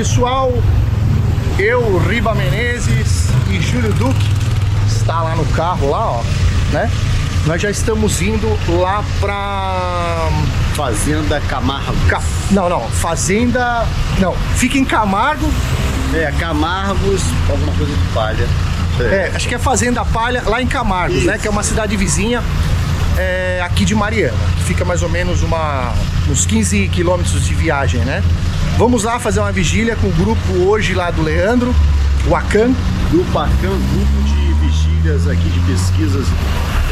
pessoal, eu, Riba Menezes e Júlio Duque está lá no carro lá, ó, né? Nós já estamos indo lá pra Fazenda Camargo. Ca- Não, não, Fazenda. Não, fica em Camargo. É, Camargos, alguma coisa de palha. É, acho que é Fazenda Palha, lá em Camargos, né? Que é uma cidade vizinha é, aqui de Mariana. Fica mais ou menos uma, uns 15 quilômetros de viagem, né? Vamos lá fazer uma vigília com o grupo hoje lá do Leandro, o Acan. Grupo Arcan, grupo de vigílias aqui de pesquisas.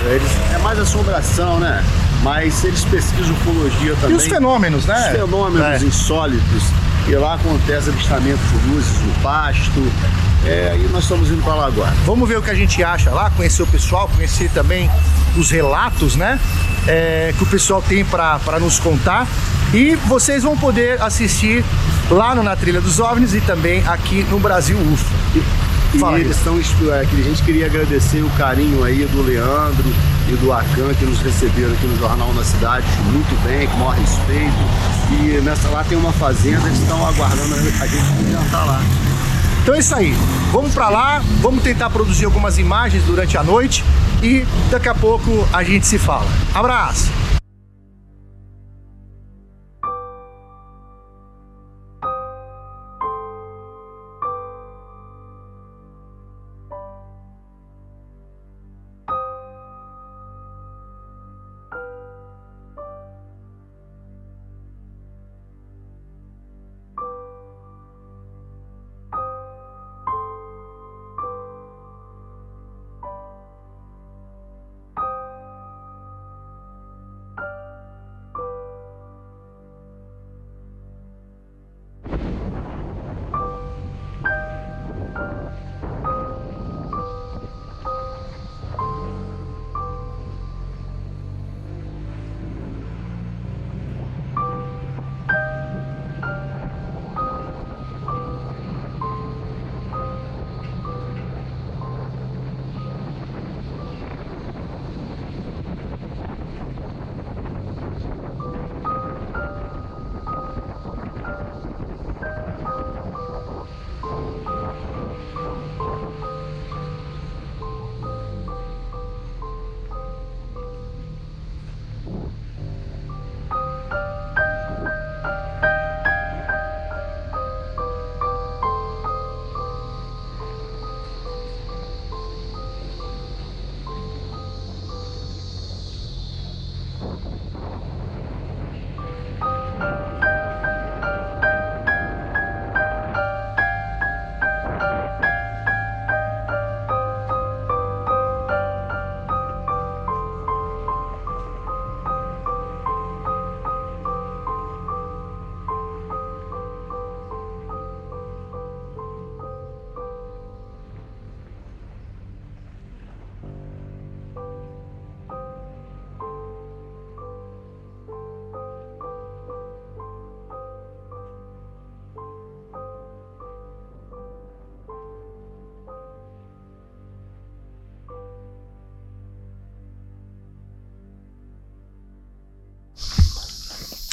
É, Eles, é mais assombração, né? Mas eles pesquisam ufologia E também. os fenômenos, né? Os fenômenos É. insólitos. E lá acontece avistamento de luzes no pasto. É, e nós estamos indo para lá agora. Vamos ver o que a gente acha lá, conhecer o pessoal, conhecer também os relatos, né? é, que o pessoal tem para nos contar. E vocês vão poder assistir lá no Na Trilha dos OVNIs e também aqui no Brasil UFO. E Fala eles estão. é, A gente queria agradecer o carinho aí do Leandro e do Acan que nos receberam aqui no Jornal na Cidade muito bem, com o maior respeito. E nessa lá tem uma fazenda, eles estão aguardando a gente jantar lá. Então é isso aí. Vamos para lá, vamos tentar produzir algumas imagens durante a noite e daqui a pouco a gente se fala. Abraço!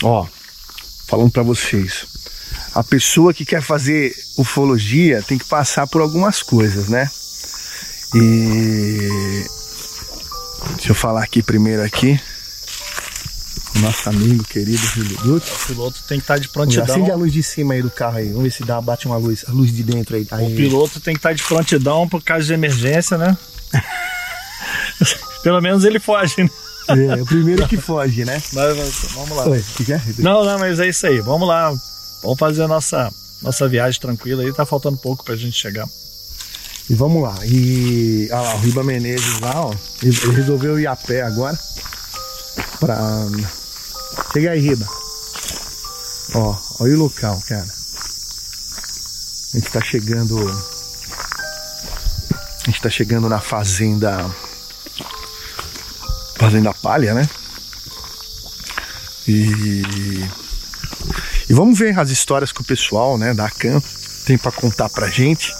Ó, falando pra vocês. A pessoa que quer fazer ufologia tem que passar por algumas coisas, né? E deixa eu falar aqui primeiro aqui. O nosso amigo querido Júlio. O piloto tem que estar de Acende a prontidão. luz de cima aí do carro aí. Vamos ver se dá, bate uma luz, a luz de dentro aí. aí. O piloto tem que estar de prontidão por caso de emergência, né? Pelo menos ele foge, né? É, o primeiro que foge, né? Mas, mas, vamos lá. Oi, é? Não, não, mas é isso aí. Vamos lá. Vamos fazer a nossa, nossa viagem tranquila aí. Tá faltando pouco pra gente chegar. E vamos lá. E olha lá, o Riba Menezes lá, ó. Ele ele resolveu ir a pé agora. Pra. Chega aí, Riba. Ó, olha o local, cara. A gente tá chegando. A gente tá chegando na fazenda. Fazenda Palha, né? E. E vamos ver as histórias que o pessoal, né, da CAM tem pra contar pra gente.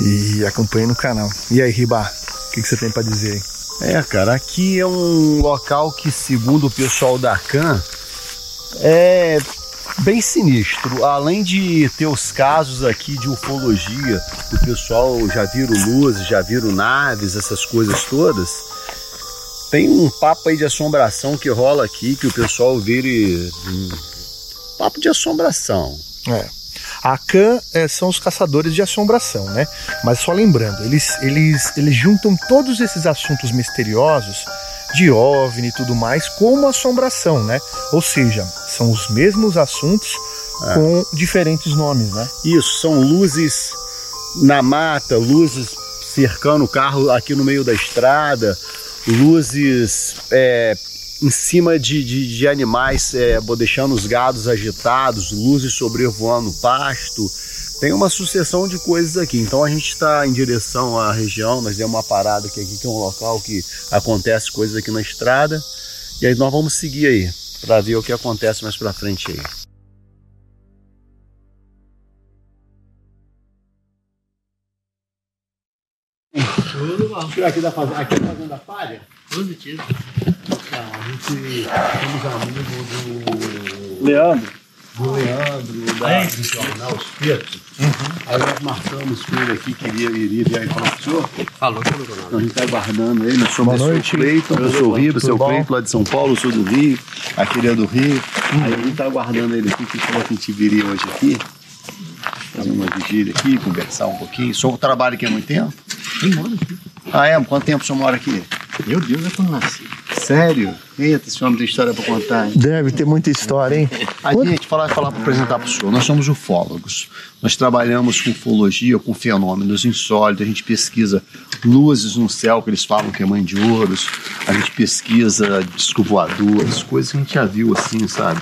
E acompanhe no canal. E aí, Riba, o que, que você tem pra dizer aí? É, cara, aqui é um local que, segundo o pessoal da CAN, é bem sinistro. Além de ter os casos aqui de ufologia, o pessoal já viram luzes, já viram naves, essas coisas todas. Tem um papo aí de assombração que rola aqui, que o pessoal vire. hum, Papo de assombração. É. A Khan é, são os caçadores de assombração, né? Mas só lembrando, eles, eles, eles juntam todos esses assuntos misteriosos de OVNI e tudo mais como assombração, né? Ou seja, são os mesmos assuntos com diferentes nomes, né? Isso, são luzes na mata, luzes cercando o carro aqui no meio da estrada, luzes é, em cima de, de, de animais, é, deixando os gados agitados, luzes sobrevoando o pasto. Tem uma sucessão de coisas aqui. Então a gente está em direção à região, nós demos uma parada aqui, aqui que é um local que acontece coisas aqui na estrada. E aí nós vamos seguir aí para ver o que acontece mais para frente aí. Tudo bom. Aqui da fazenda, aqui da fazenda Palha? Positivo. Então, a gente somos amigos do, Leandro, do Leandro, da, do jornal Espeto. Aí nós marcamos com ele aqui, que iria, iria vir aí falar com o senhor. Falou pelo Ronaldo. Então a gente está aguardando ele. Nós somos o seu Cleiton, eu sou o Riba, Tudo seu? Cleiton lá de São Paulo, sou do Rio, aquele é do Rio. Aí a gente está aguardando ele aqui, que falou que a gente viria hoje aqui. Fazer uma vigília aqui, conversar um pouquinho. O senhor trabalha aqui há muito tempo? Tem mano aqui. Ah, é? Quanto tempo o senhor mora aqui? Meu Deus, é quando nasci. Sério? Eita, esse homem tem história para contar, hein? Deve ter muita história, hein? A gente, falar, falar para apresentar para o senhor, nós somos ufólogos. Nós trabalhamos com ufologia, com fenômenos insólitos, a gente pesquisa luzes no céu, que eles falam que é mãe de ouros, a gente pesquisa disco voadores, coisas que a gente já viu assim, sabe?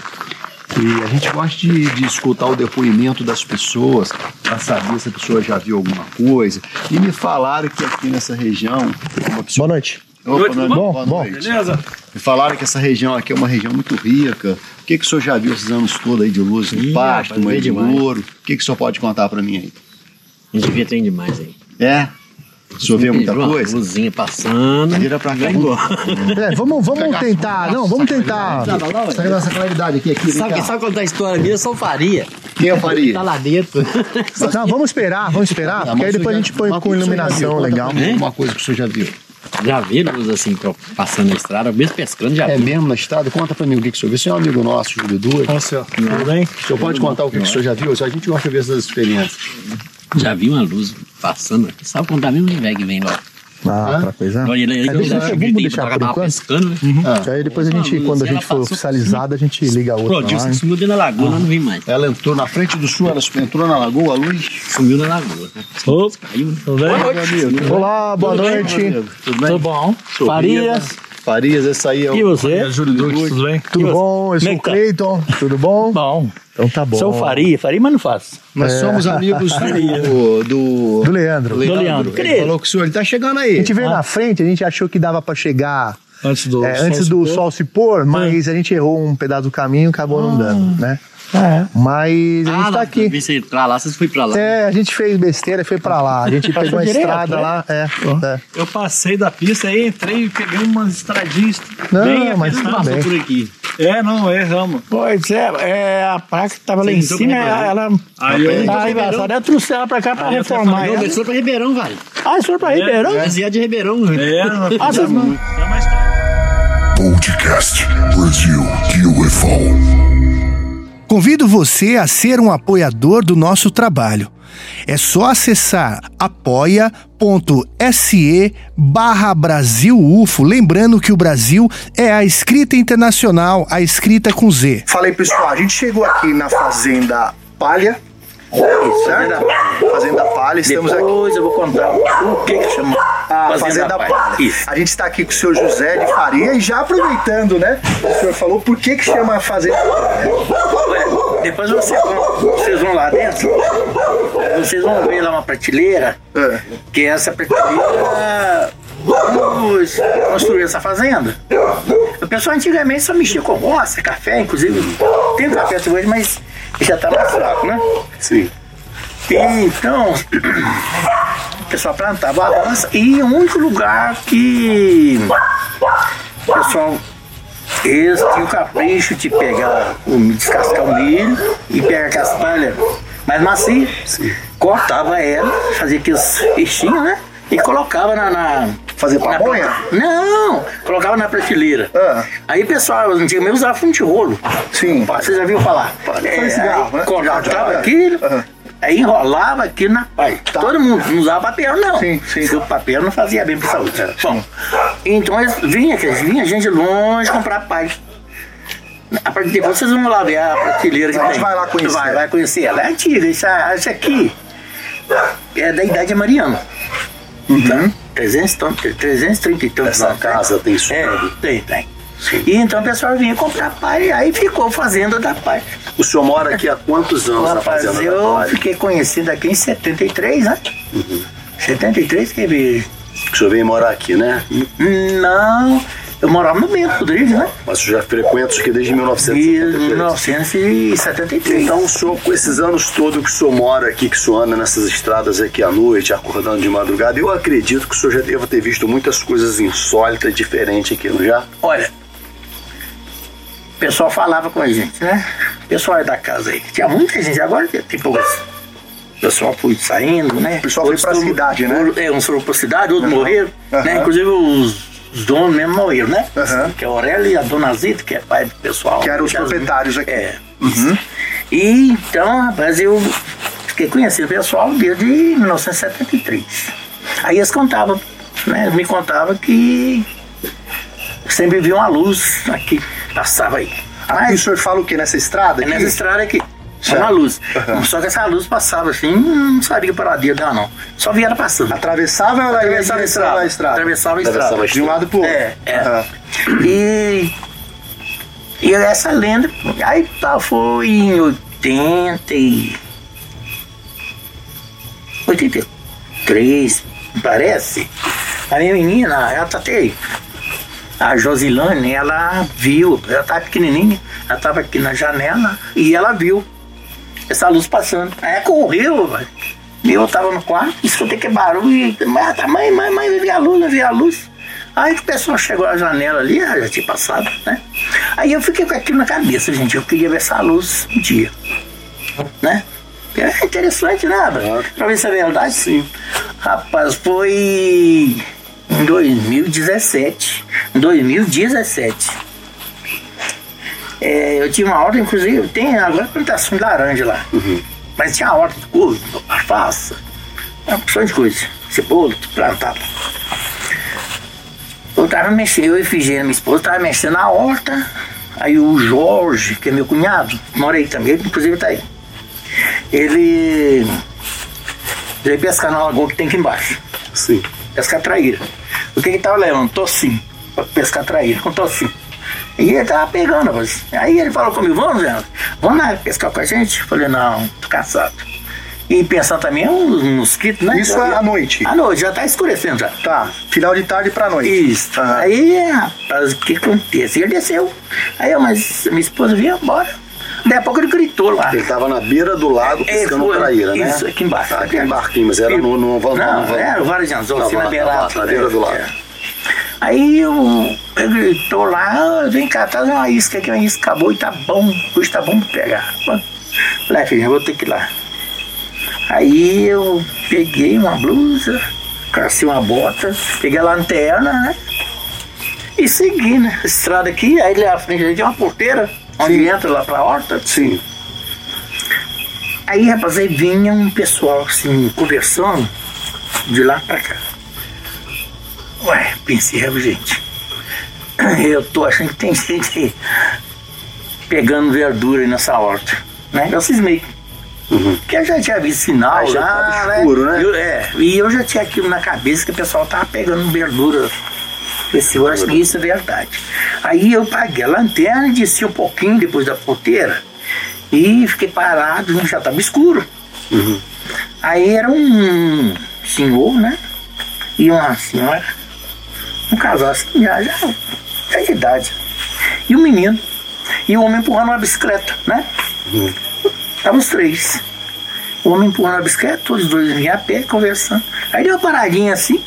E a gente gosta de, de escutar o depoimento das pessoas para saber se a pessoa já viu alguma coisa. E me falaram que aqui nessa região, uma pessoa. Boa noite. Opa, boa bom? boa Bom. noite. beleza? Me falaram que essa região aqui é uma região muito rica. O que, que o senhor já viu esses anos todos aí de luz no Ih, pasto, vi de demais. ouro? O que, que o senhor pode contar para mim aí? A gente devia ter demais aí. É? O senhor vê muita Viu uma coisa? Luzinha passando. Vira pra cá. É, vamos, vamos tentar. Não, vamos tentar. Sai nossa claridade aqui, aqui. Sabe sabe contar a história minha? Só faria. Quem eu faria? Tá lá dentro. Não, vamos esperar, vamos esperar, porque aí depois a gente põe com iluminação legal. Uma coisa que o senhor já viu. Já vi luz assim, passando na estrada, mesmo pescando, já É vi. mesmo na estrada? Conta pra mim o que, que o senhor viu. O senhor é um amigo nosso, Júlio Duas. Ó, senhor, tudo bem? O senhor pode contar o que, que o senhor já viu? A gente gosta de ver essas experiências. Já vi uma luz passando aqui. Sabe contar mesmo de velho que vem lá? Ah, pra coisa. Olha ele aí, É, deixa- eu vamos gritei, deixar tava por tava enquanto? pescando, né? Que aí depois a gente, quando a gente for oficializada, a gente liga a outra Pronto, lá. disse que hein? sumiu dentro da lagoa, Ah. não vi mais. Ela entrou na frente do sul, ela entrou na lagoa, a luz. Sumiu na lagoa. Opa, Caiu, né? tudo bem? Olá, boa noite. Tudo bem? Tudo bom? Sou Farias. Farias, esse aí é o. E você? É, Júlio tudo bem? Tudo bom? Eu sou é o tá? Cleiton. Tudo bom? Bom. Então tá bom. Sou Faria, Faria, mas não faço. Nós somos amigos do. do... Do Leandro. Leandro. Leandro. Ele falou que o senhor ele tá chegando A aí. gente veio na frente, a gente achou que dava pra chegar Antes do é, sol antes se do pôr. sol se pôr, mas a gente errou um pedaço do caminho e acabou não dando, né? É. Mas a gente tá lá, aqui. Vi você pra lá, vocês foram pra lá. É, a gente fez besteira e foi pra lá. A gente pegou uma direto, estrada né? lá. É, é. Eu passei da pista aí, entrei e peguei umas estradinhas. Não, bem mas Passou bem. por aqui. É, não, erramos. Pois é, é, a placa que tava lá em cima, ela Aí eu tá embaçada. Eu trouxe ela pra cá pra reformar Não, mas foi pra Ribeirão, vai. Ah, isso foi pra Ribeirão? Desviar de Ribeirão, né? É, não Ah, vocês não... é. Podcast Brasil UFO. Convido você a ser um apoiador do nosso trabalho. É só acessar apoia.se barra Brasil UFO, lembrando que o Brasil é a escrita internacional, a escrita com Z. Falei, pessoal, a gente chegou aqui na Fazenda Palha. Certo? Fazenda Palha, estamos aqui. Depois eu vou contar o que que chama A Fazenda Palha. A gente está aqui com o seu José de Faria e já aproveitando, né? O senhor falou por que que chama a Fazenda Palha. Depois você vão- vocês vão lá dentro, vocês vão ver lá uma prateleira, É. que essa prateleira vamos construir essa fazenda. O pessoal antigamente só mexia com roça, café, inclusive tem café até hoje, mas já tá mais fraco, né? Sim. Então, pessoal plantava a roça e o único lugar que o pessoal eles tinham o capricho de pegar, o, descascar o milho e pegar a castanha mais macia, cortava ela, fazia aqueles feixinhos, né? E colocava na. na Fazer na pamonha? planta- Não, colocava na prateleira. Ah. Aí o pessoal antigamente usava fundo de rolo. Sim. Você já viu falar? fazer cigarro, né? cortava é. aquilo, Aham. Aí enrolava aquilo na pai. Todo mundo não usava papel, não. Sim, sim. Porque o papel não fazia bem pra saúde. Bom, então eles vinha, vinha gente longe comprar pai. A partir de depois vocês vão lá ver a prateleira que A gente tem. vai lá conhecer. Vai, vai conhecer ela. É antiga, isso, isso aqui é da idade mariana. Então, 300, ton- 330 e tantos Essa casa tem isso É, tem, tem. E então o pessoal vinha comprar pai, aí ficou fazenda da pai. O senhor mora aqui há quantos anos na fazenda da eu fiquei conhecido aqui em 73, né? 73 que veio. O senhor veio morar aqui, né? Não, eu morava no Bento Rodrigues, né? Mas o senhor já frequenta isso aqui desde E 1973. 1973. Então, o senhor, com esses anos todos que o senhor mora aqui, que o senhor anda nessas estradas aqui à noite, acordando de madrugada, eu acredito que o senhor já deva ter visto muitas coisas insólitas, diferentes aqui, não já? Olha, pessoal falava com a gente, né? O pessoal da casa aí. Tinha muita gente, agora tem poucas. O pessoal foi saindo, né? O pessoal foi pra cidade, né? É, uns foram pra cidade, outros morreram, Aham. né? Inclusive os, os donos mesmo morreram, né? Aham. Que é o Aurélio e a Dona Zita, que é pai do pessoal. Que eram os proprietários aqui. É. E então, rapaz, eu fiquei conhecendo o pessoal desde 1973. Aí eles contavam, né? Me contavam que sempre via uma luz aqui, passava aí. Aqui o Mas senhor fala o quê? Nessa estrada é aqui? nessa estrada aqui. Tinha Certo. uma luz. Aham. Só que essa luz passava assim, não sabia para lá dela não. Só via ela passando. Atravessava ela Atravessava a estrada. da estrada? Atravessava a Atravessava estrada. De um lado pro outro? É, é. Aham. E, e essa lenda, aí tá, foi em 80 e... 83, me parece. A minha menina, ela tá até... A Josilane, ela viu, ela tava pequenininha, ela tava aqui na janela e ela viu essa luz passando. Aí ela correu, velho. E eu tava no quarto, escutei que barulho, e mãe, mãe, mãe, mãe, vi a luz, vi a luz. Aí o pessoal chegou à janela ali, já tinha passado, né? Aí eu fiquei com aquilo na cabeça, gente, eu queria ver essa luz um dia, né? É interessante, né, Abra? Pra ver se é verdade, sim. Rapaz, foi em 2017. Em 2017. É, eu tinha uma horta, inclusive, tem agora plantação de laranja lá. Mas tinha horta de couve, alface, uma opção de coisa. Cebola, tudo plantado. Eu tava mexendo, eu e Efigênia, minha esposa, tava mexendo na horta. Aí o Jorge, que é meu cunhado, mora aí também, ele inclusive tá aí. Ele veio pescar na lagoa que tem aqui embaixo. Sim. Pescar traíra. O que que tava levando? Tocinho. Pra pescar traíra com tocinho. E ele tava pegando, rapaz. Aí ele falou comigo, vamos, Zé, vamos lá pescar com a gente? Eu falei, não, tô cansado. E pensando também uns mosquitos, né? Isso Já- à noite? À noite, já tá escurecendo já. Tá, final de tarde pra noite. Isso. Aham. Aí, rapaz, o que acontece? Ele desceu. Aí eu, mas minha esposa vinha embora. Daí a pouco ele gritou lá. Ele tava na beira do lago É, pescando foi- traíra, né? Isso, aqui embaixo. Aqui em Barquinho, mas era no... no, no, Não, no- era o Vale de Anzol, assim, na beirada. na beira do lago. Aí eu, ele gritou lá, "Ah, vem cá, tá uma isca aqui, uma isca acabou e tá bom, hoje tá bom pra pegar. Falei, filho, eu vou ter que ir lá. Aí eu peguei uma blusa, cacei uma bota, peguei a lanterna, né? E segui, né? Estrada aqui, aí lá à frente ali tem uma porteira, onde entra lá pra horta. Sim. Aí, rapaz, aí vinha um pessoal assim, conversando de lá pra cá. Ué, pensei, "É, gente, eu tô achando que tem gente pegando verdura aí nessa horta, né? Eu cismei. Que eu já tinha visto sinal Ah, já lá, tava escuro, né? Eu- é, e eu já tinha aquilo na cabeça que o pessoal tava pegando verdura. Esse eu acho que isso é verdade. Aí eu paguei a lanterna e desci um pouquinho depois da porteira e fiquei parado, já estava escuro. Aí era um senhor, né? E uma senhora, um casal assim, já, já, já de idade. E um menino. E o homem empurrando uma bicicleta, né? Estavam os três. O homem empurrando a bicicleta, todos os dois vinham a pé conversando. Aí deu uma paradinha assim.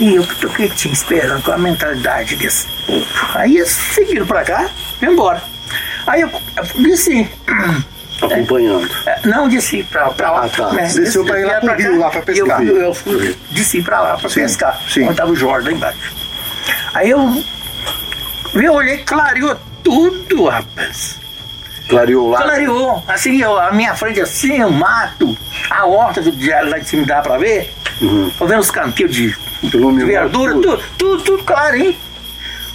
E eu que tô quietinho, esperando com a mentalidade desse povo. Aí eles seguiram pra cá, e embora. Aí eu, eu disse. Acompanhando. É, Não, desci pra, pra lá. Ah, tá. né? Desceu pra ir lá pro rio, lá pra pescar. Eu, eu fui, desci pra lá pra pescar. sim. Onde tava o Jorge lá embaixo. Aí eu, eu olhei, clareou tudo, rapaz. Clareou lá. Clareou. Assim, eu, a minha frente assim, o mato, a horta do diário lá de cima dá pra ver. Tô vendo os canteiros de, de verdura, tudo. tudo, tudo, tudo claro, hein?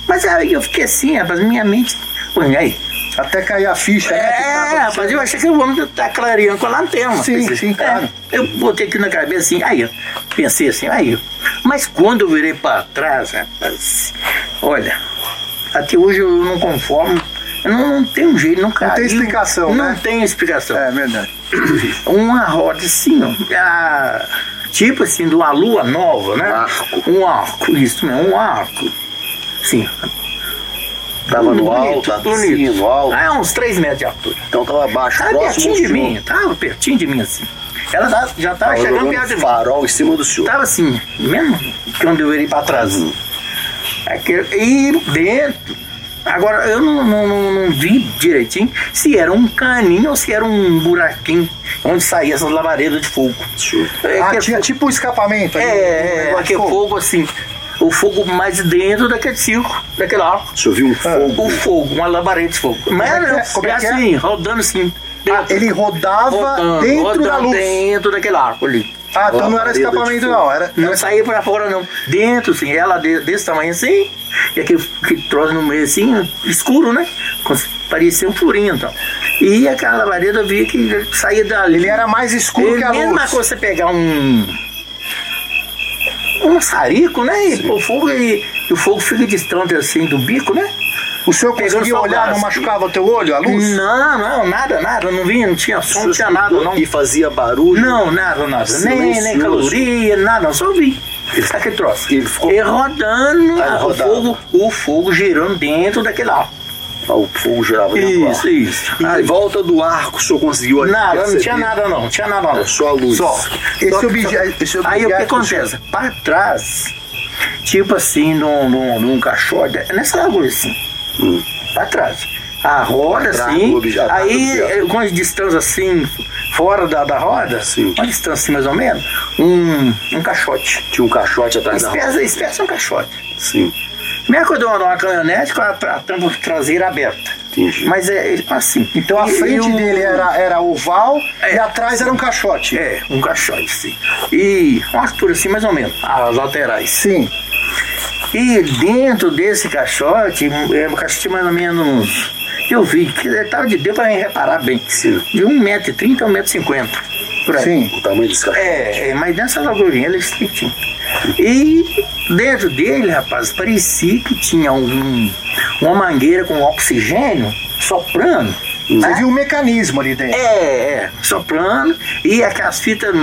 Mas aí eu fiquei assim, rapaz, minha mente. Pô, aí? Até cair a ficha, né? É, tava- rapaz, eu achei que o homem tá clareando com a lanterna. Sim, Pensei, sim, claro. é, eu botei aqui na cabeça assim, aí, pensei assim, aí. Mas quando eu virei pra trás, rapaz, olha, até hoje eu não conformo. Não, não tem um jeito, não caiu. tem explicação, Não né? tem explicação. É verdade. Uma roda assim, ó. a- tipo assim, de uma lua nova, né? Um arco. Um arco, isso mesmo, um arco. Sim. Tava no alto, assim, bonito. no alto. Ah, uns 3 metros de altura. Então tava abaixo, Tava próximo pertinho de senhor. mim, tava pertinho de mim assim. Ela tá- já tava Tava chegando perto de mim. farol em cima do senhor. Tava assim, mesmo quando eu virei pra trás. Aquele- E dentro. Agora, eu não, não, não, não vi direitinho se era um caninho ou se era um buraquinho onde saía essas labaredas de fogo. É, Ah, tinha tipo um escapamento ali. um é, é, negócio de aquele fogo assim. O fogo mais dentro daquele circo, daquele arco. O senhor viu um fogo. O fogo, uma labareda de fogo. Mas é que não, é? Como é é que é? assim, rodando assim. Ah, ele rodava Rodando, dentro rodando da luz. dentro daquele arco ali. Ah, então não era escapamento, não. Era, Não saía pra fora, não. Dentro, assim, ela de- desse tamanho assim, e aquele, aquele troço no meio assim, escuro, né? Parecia um furinho, então. E aquela labareda eu via que saía dali. Ele era mais escuro que a luz. quando você pegar um. Um maçarico, né? E pôr fogo e, e o fogo fica distante assim do bico, né? O senhor conseguia o olhar, gás. não machucava o teu olho, a luz? Não, não, nada, nada. Não vinha, não tinha som, não tinha nada, não. E fazia barulho. Não, nada, nada. Nem, nem caloria, nada, não, só vi. Aquele troço. Ele ficou- E rodando, Ah, o, fogo, o fogo girando dentro daquele arco. O fogo girava dentro Isso, isso. E em volta do arco o senhor conseguiu nada, não tinha nada não, não tinha nada não. É só a luz. Só. Esse Só- obje- esse Aí o que objeto, acontece? Para trás, tipo assim, num, num, num caixote, nessa largura assim, Hum. para trás. A roda assim, do aí objeto. eh, com as distâncias assim, fora da, da roda, Sim. uma distância assim mais ou menos, um, um caixote. Tinha um caixote atrás da roda. Espécie, espécie é um caixote. Sim, Mesmo que eu dou uma, caminhonete com a, a tampa traseira aberta. entendi. Mas é ele assim. Então a E- frente e o- dele era, era oval É. e atrás era um caixote. É, um caixote, sim. E uma altura assim, mais ou menos, as laterais. Sim. E dentro desse caixote, é um caixote mais ou menos. Eu vi que ele tava de deu pra reparar bem. Sim. De 1,30m a 1,50m. Por aí. Sim. O tamanho desse caixote. É, é, mas nessa largurinha ele é estreitinho. E dentro dele, rapaz, parecia que tinha um, uma mangueira com oxigênio soprando. Você né? viu o mecanismo ali dentro. É, é, soprando e aquelas fitas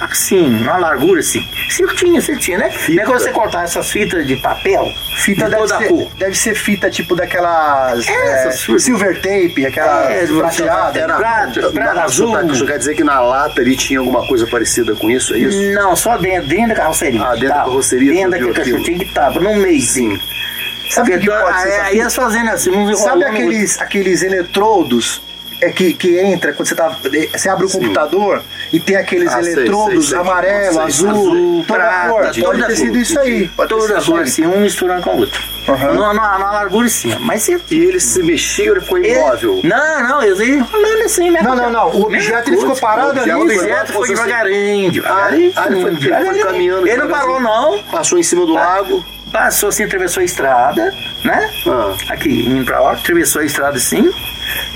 assim, uma largura assim. Certinha, certinha, né? Não é quando você cortar essas fitas de papel, Fita de deve ser, cor. deve ser fita tipo daquelas É, é, silver tape, aquela É, prateada. era- Prata, prata Na- azul. O senhor quer dizer que na lata ali tinha alguma coisa parecida com isso, é isso? Não, só dentro, dentro da carroceria. Ah, dentro da Tava. carroceria Dentro você aquilo. caixotinho que tava, no meio. Sim. Sabe que pode ser essa aí elas fazendo assim, uns Sabe aqueles, aqueles eletrodos é que, que entra quando você tá. Você abre o computador e tem aqueles Ah, eletrodos sei, sei. amarelo, Sei, azul, azul, prata, cor. Pode toda ter sido isso aí. Pode ter Toda cor assim, um misturando com o outro. Aham. Numa, numa, numa largura assim, mas você E ele se mexia, ele ficou imóvel. Não, não, eles iam rolando assim mesmo. Não, não, não. O objeto ele ficou parado ali. O objeto foi devagarinho, devagarinho. Ah, ele foi- ele foi caminhando Ele não parou, não. Passou em cima do lago. Passou assim, atravessou a estrada, né? Ah. Aqui, indo pra lá, atravessou a estrada assim.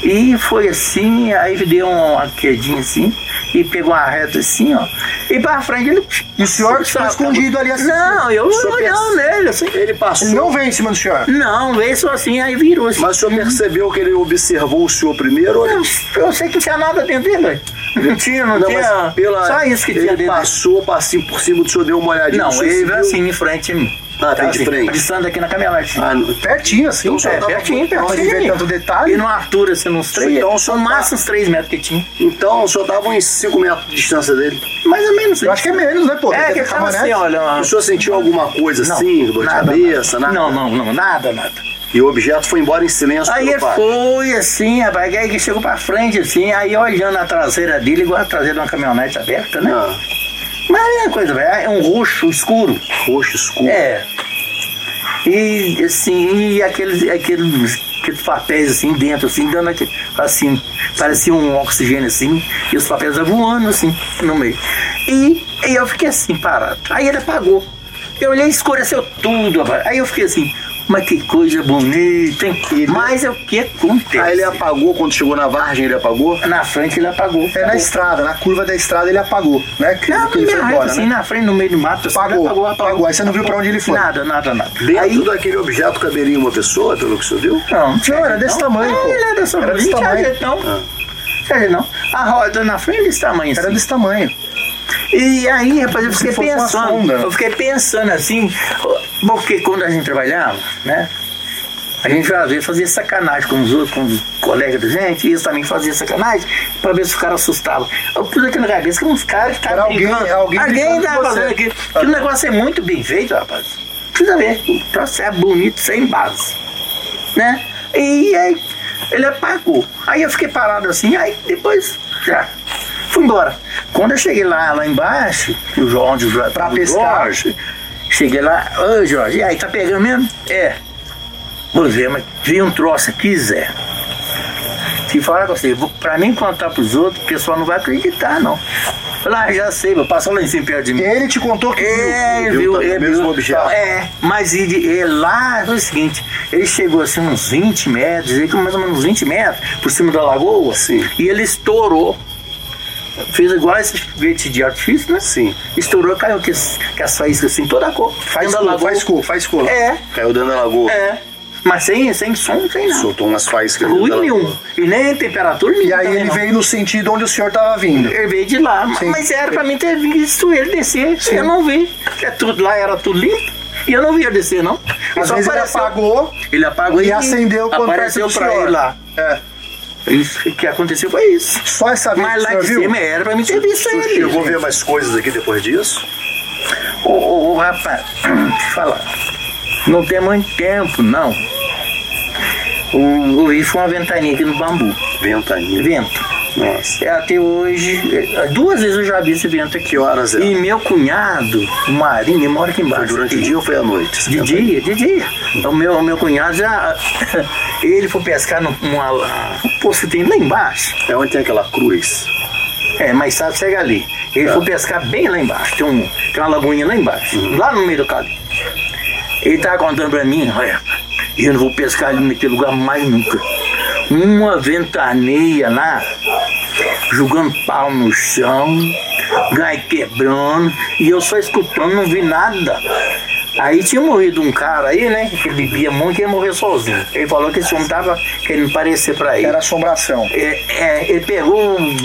E foi assim, aí deu uma quedinha assim. E pegou uma reta assim, ó. E pra frente ele. E o senhor ficou escondido ali assim. Não, eu senhor olhando nele assim. Ele passou. Ele não vem em cima do senhor. Não, veio só assim, aí virou assim. Mas o senhor percebeu que ele observou o senhor primeiro? ou ele- Não, eu sei que não tinha nada dentro dele, velho. Não tinha, não, Não, tinha. mas pela, Só isso que ele tinha dentro. passou, passou por cima do senhor, deu uma olhadinha. Não, ele veio assim em frente a mim. Ah, tem de frente. Distante aqui na caminhonete. Ah, não- Pertinho, assim. Então, só é, pertinho, pertinho. Vê tanto detalhe. E numa altura, assim, uns três, Então, só no máximo uns 3 metros que tinha. Então o senhor tava uns 5 metros de distância dele. Mais ou menos. Eu acho que é menos, né, pô? É, que tava assim, olha. O senhor sentiu alguma coisa Não, assim, dor de cabeça, nada. nada? Não, não, não, nada, nada. E o objeto foi embora em silêncio Aí pelo ele foi assim, rapaz, aí chegou pra frente, assim, aí olhando a traseira dele, igual a traseira de uma caminhonete aberta, né? Ah, Mas é coisa, velho, é um roxo escuro. roxo escuro. É. E assim, e aqueles, aqueles, aqueles papéis assim dentro, assim, dando aquele, assim, parecia um oxigênio assim, e os papéis voando assim no meio. E, e eu fiquei assim, parado. Aí ele apagou. Eu olhei, escureceu tudo, rapaz. Aí eu fiquei assim, mas que coisa bonita, hein? Mas é o que acontece? Aí ele apagou quando chegou na vargem, ele apagou? Na frente ele apagou. É na estrada, na curva da estrada ele apagou, né? Que, Não, que ele foi embora, assim, né? na frente, no meio do mato. assim, Apagou, apagou, apagou. Aí você não viu pra onde ele foi? Nada, nada, nada. Dentro Aí, daquele objeto caberia uma pessoa, pelo que senhor viu? Não, não era desse não. tamanho, É, pô. Ele era desse Era tamanho. desse Não tinha tamanho. não. Jeito, não. A roda na frente desse tamanho, assim. Era desse tamanho. E aí, rapaz, eu fiquei uma pensando. Eu fiquei pensando assim, porque quando a gente trabalhava, né? A gente às vezes fazia sacanagem com os outros, com os colegas da gente, e eles também faziam sacanagem pra ver se os caras assustavam. Eu pus aqui na cabeça que uns caras que estavam alguém- alguém brincando tava fazendo aquilo. Que o negócio é muito bem feito, rapaz. Precisa ver, o troço é bonito, sem base. Né? E aí ele apagou. Aí eu fiquei parado assim, aí depois já fui embora. Quando eu cheguei lá, lá embaixo, o Jorge, Pra o pescar. Jorge, cheguei lá, ô Jorge, e aí, tá pegando mesmo? É. Pois é, mas vi um troço aqui, Zé. Se falar com você, vou- pra mim contar pros outros, o pessoal não vai acreditar, não. Lá, já sei, vou passar lá em cima perto de mim. Ele te contou que É, viu. ele viu viu, ele mesmo viu. objeto. É, mas ele, ele lá foi o seguinte, ele chegou assim uns 20 metros, ele mais ou menos uns 20 metros por cima da lagoa, Sim. e ele estourou. Fez igual esse verde de artifício, né? Sim. Estourou, caiu que, que as faíscas assim, toda a cor. Faz dentro da cor, faz cor, faz cor. É, Caiu dentro da lagoa. é. Mas sem, sem som, sem nada. Soltou umas faíscas Ruim nenhum. E nem temperatura nenhuma. E aí ele não. veio no sentido onde o senhor tava vindo. Ele veio de lá, Sim. mas era pra mim ter visto ele descer. Eu não vi. É tudo lá era tudo limpo. E eu não vi ele descer, não. Ele Às só vezes ele apagou Ele apagou e acendeu quando apareceu pra senhor. ele lá. É. Isso que aconteceu foi isso. Só essa vez Mas lá de viu? cima era pra mim ter visto ele. chegou a ver mais coisas aqui depois disso? Ô, ô, ô, rapaz, deixa eu falar. Não tem muito tempo, não. O, o foi uma ventania aqui no bambu. Ventania. Vento. Nossa. É, Até hoje, é, duas vezes eu já vi esse vento aqui. Horas é? E meu cunhado, o Marinho, ele mora aqui Foi embaixo. durante o dia ou foi à noite? De dia, de dia. O meu, meu cunhado já. Ele foi pescar num- numa. Um poço que tem lá embaixo. É onde tem aquela cruz. É, mas sabe, chega ali. Ele foi pescar bem lá embaixo. Tem, um, tem uma lagoinha lá embaixo. Lá no meio do caminho. Ele tava contando pra mim, olha, eu não vou pescar ali naquele lugar mais nunca. Uma ventania lá, jogando pau no chão, gai quebrando, e eu só escutando, não vi nada. Aí tinha morrido um cara aí, né? Que bebia muito e ia morrer sozinho. Ele falou que esse homem tava querendo parecer pra ele. Era assombração. É, é, ele pegou um-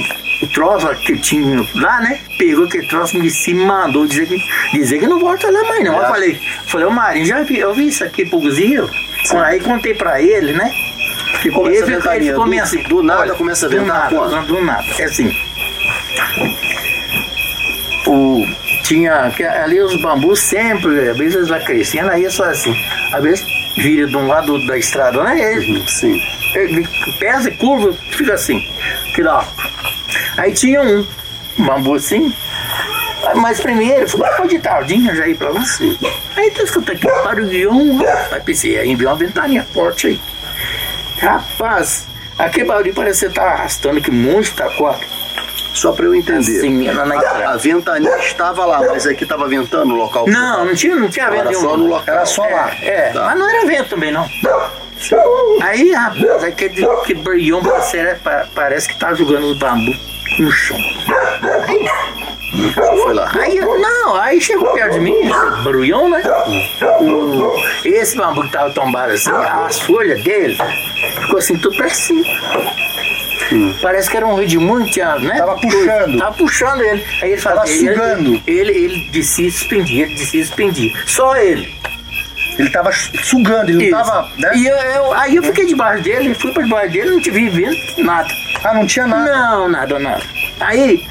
o troço que tinha lá, né? Pegou aquele troço e se mandou dizer que, dizer que não volta lá mais não. Eu É. falei, falei, ô Marinho, já vi, eu vi isso aqui pro Guzio. Aí contei pra ele, né? Que começa ele, a ficou- ventania. Do- meio assim. do nada olha, começa a do ventar nada, quando? não, Do nada, é assim. O, tinha, que ali os bambus sempre, às vezes eles vai crescendo, aí é só assim. Às vezes vira de um lado da estrada, né? Ele, Sim. ele pesa e curva, fica assim. Que dá. Aí tinha um, um bambu assim. Mas primeiro, foi de tardinha já ir pra lá. Sim. Aí tu escuta aqui, barulhão, vai pensei, aí veio uma ventania forte aí. Rapaz, aquele barulho parece que você tá arrastando que um monte de taquara. Só pra eu entender. Assim, na, na A, a ventania estava lá, mas aqui estava ventando no local. que Não, não tinha, não tinha Era vento só nenhum. no local. Era só lá. É, Tá. mas não era vento também, não. Aí, rapaz, aquele, aquele brilhão parece, pa- parece que tá jogando os bambus no chão. Foi lá. Aí, não, aí chegou perto de mim, barulhão, né? O, esse bambu que tava tombado assim, as folhas dele ficou assim, tudo pra cima. Parece que era um redemoinho, tinha, né? Tava puxando. Tava puxando ele. Aí ele Tava fazia. ele- sugando. Ele, ele, descia e suspendia, ele descia e suspendia. Só ele. Ele tava sugando, ele não Isso. tava. Né? E eu, eu- aí eu fiquei debaixo dele, fui pra debaixo dele, não te vi vendo nada. Ah, não tinha nada. Não, nada, nada. Aí,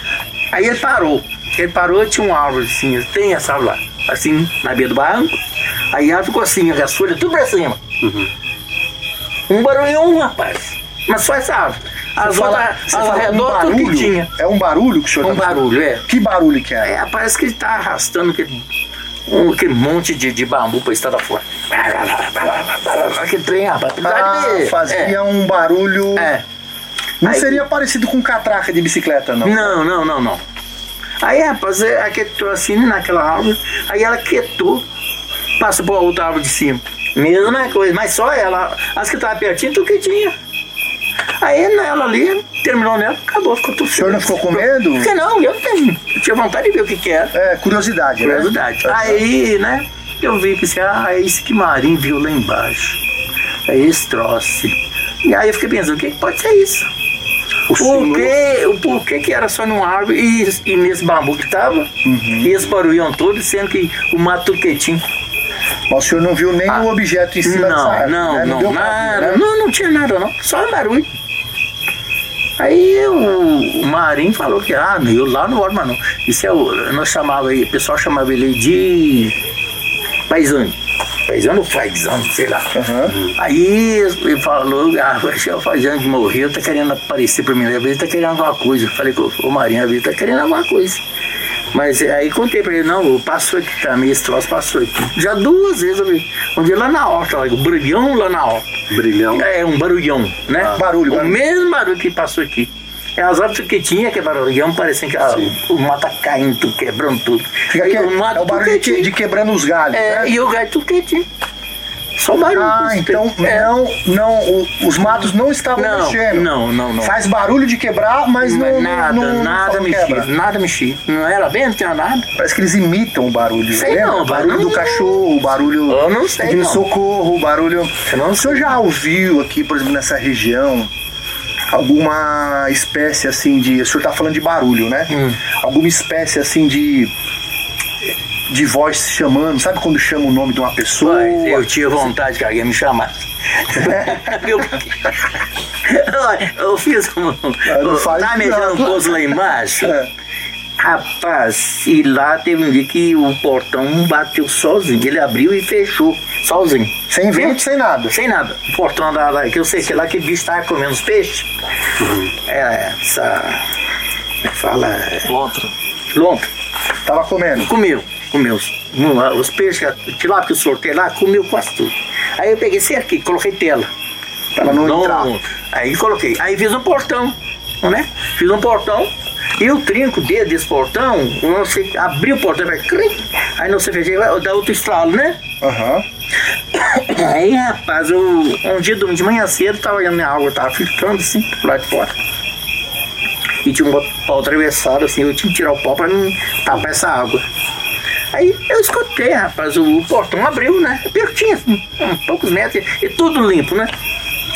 aí ele parou. Ele parou e tinha uma árvore assim, tem essa árvore lá, assim, na beira do barranco. Aí ela ficou assim, as folhas tudo pra cima. Um barulhão, rapaz. Mas só essa árvore. As Você fala- outras, você ao fala um redor, tudo que tinha. É um barulho que o senhor Um tá barulho, é. Que barulho que é? É, parece que ele tá arrastando aquele, um, aquele monte de, de bambu pra estrada fora. Aquele trem, rapaz. Ah, fazia um barulho. É. Não Aí- seria parecido com catraca de bicicleta, não. Não, não, não, não. Aí, rapaz, é, aquietou assim naquela árvore, aí ela quietou, passa pra outra árvore de cima. Mesma coisa, mas só ela. As que estavam pertinho, tudo que tinha. Aí nela ali, terminou nela, acabou, ficou tudo O senhor não ficou com medo? Porque não, eu, tenho, eu tinha vontade de ver o que que era. É, curiosidade, né? Curiosidade. Aí, né, eu vi que assim, ah, é isso que Marinho viu lá embaixo. É esse troço. E aí eu fiquei pensando, o que que pode ser isso? O Por que, o porquê que era só numa árvore e, e nesse bambu que tava? Uhum. E esse barulhão todo, sendo que o mato quietinho. Mas o senhor não viu nem Ah. objeto em cima dessa Não, árvore, não, né? não, pra nada. né? Não, não tinha nada não, só um barulho. Aí o, o Marinho falou que, ah, eu lá não olho mais não. Isso é o, nós chamava, aí, o pessoal chamava ele de paisano. Paisano ou paisano, sei lá. Aham. Aí ele falou, ah, o paisano que morreu, tá querendo aparecer pra mim, vezes tá querendo alguma coisa. Eu falei, o Marinho, vezes tá querendo alguma coisa. Mas é, aí contei pra ele, não, passou aqui também, esse troço passou aqui. Já duas vezes eu vi. Um dia lá na horta, o brilhão lá na horta. Brilhão. É um barulhão, né? Barulho, O barulho. mesmo barulho que passou aqui. É as árvores que tinha, que barulhão, parecia que ah, o mato tá caindo, quebrando tudo. Fica que, o mato é o barulho de, de quebrando os galhos, É, né? e o gato tudo quietinho. Só barulho. Ah, então É. não, não, o- os matos não estavam Não, mexendo. não, não, não. Faz barulho de quebrar, mas não, não- nada, não, nada mexia, quebra. nada mexia. Não era vento, não tinha nada. Parece que eles imitam o barulho. Sei lembra? não, o barulho do cachorro, o barulho Eu não sei, não. socorro, o barulho. Eu não o senhor já ouviu aqui, por exemplo, nessa região, alguma espécie assim de. O senhor tá falando de barulho, né? Hum. Alguma espécie assim de. De voz chamando, sabe quando chama o nome de uma pessoa? Mas eu tinha vontade que alguém me chamasse. Olha, eu fiz um. não faz Tá mexendo um poço lá embaixo. É. Rapaz, e lá teve um dia que o portão bateu sozinho. Ele abriu e fechou sozinho. Sem vento, sem nada. Sem nada. O portão da, da- que eu sei que lá que bicho tava comendo os peixes. É, essa. como é que Fala. Lontra. Lontra. Tava comendo. Comeu, comeu. os- Os peixes, tilápia que eu soltei lá, comeu quase tudo. Aí eu peguei cerquei, coloquei tela. Pra não entrar. Aí coloquei. Aí fiz um portão, né? Fiz um portão. E o trinco dele desse portão, você abriu o portão, vai aí não você vai dar outro estralo, né? Aham. Aí, rapaz, eu, um dia de manhã cedo, tava olhando minha água, tava filtrando assim, lado de fora. E tinha um pau atravessado, assim, eu tinha que tirar o pau pra não tapar essa água. Aí eu escutei, rapaz, o, portão abriu, né? Pertinho, assim, poucos metros, e tudo limpo, né?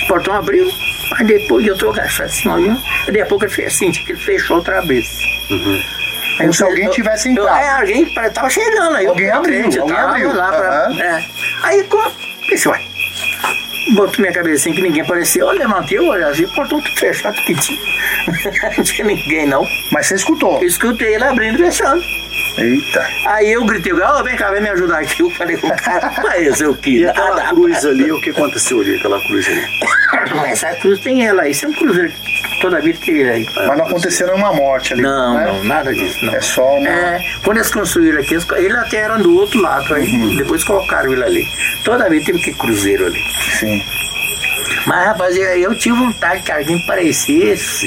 O portão abriu, aí depois eu tô agachado assim, olhando, e daqui a pouco ele fez assim, que ele fechou outra vez. Aí Como se eu- alguém eu- tivesse eu- entrado. É, alguém pare- tava chegando aí. Alguém eu abriu, crente, eu alguém tava abriu. Lá pra, Aham. é. Aí, como, pensei, uai, botou minha cabecinha que ninguém apareceu, eu levantei, eu olhei assim, portão tudo fechado, que tinha. não tinha ninguém não. Mas você escutou. Eu escutei ele abrindo e fechando. Eita. Aí eu gritei, ó, vem cá, vem me ajudar aqui. Eu falei com o cara, mas eu que E aquela cruz ali, o que aconteceu ali, aquela cruz ali? Essa cruz tem ela aí, isso é um cruzeiro que toda vida tem ele aí. Mas não aconteceu nenhuma morte ali. Não, né? não, nada disso. Não. É só uma- É, quando eles construíram aqui, eles- ele até era do outro lado, aí Uhum. depois colocaram ele ali. Toda vez teve que cruzeiro ali. Sim. Mas, rapaz, eu, eu tive vontade que alguém parecesse,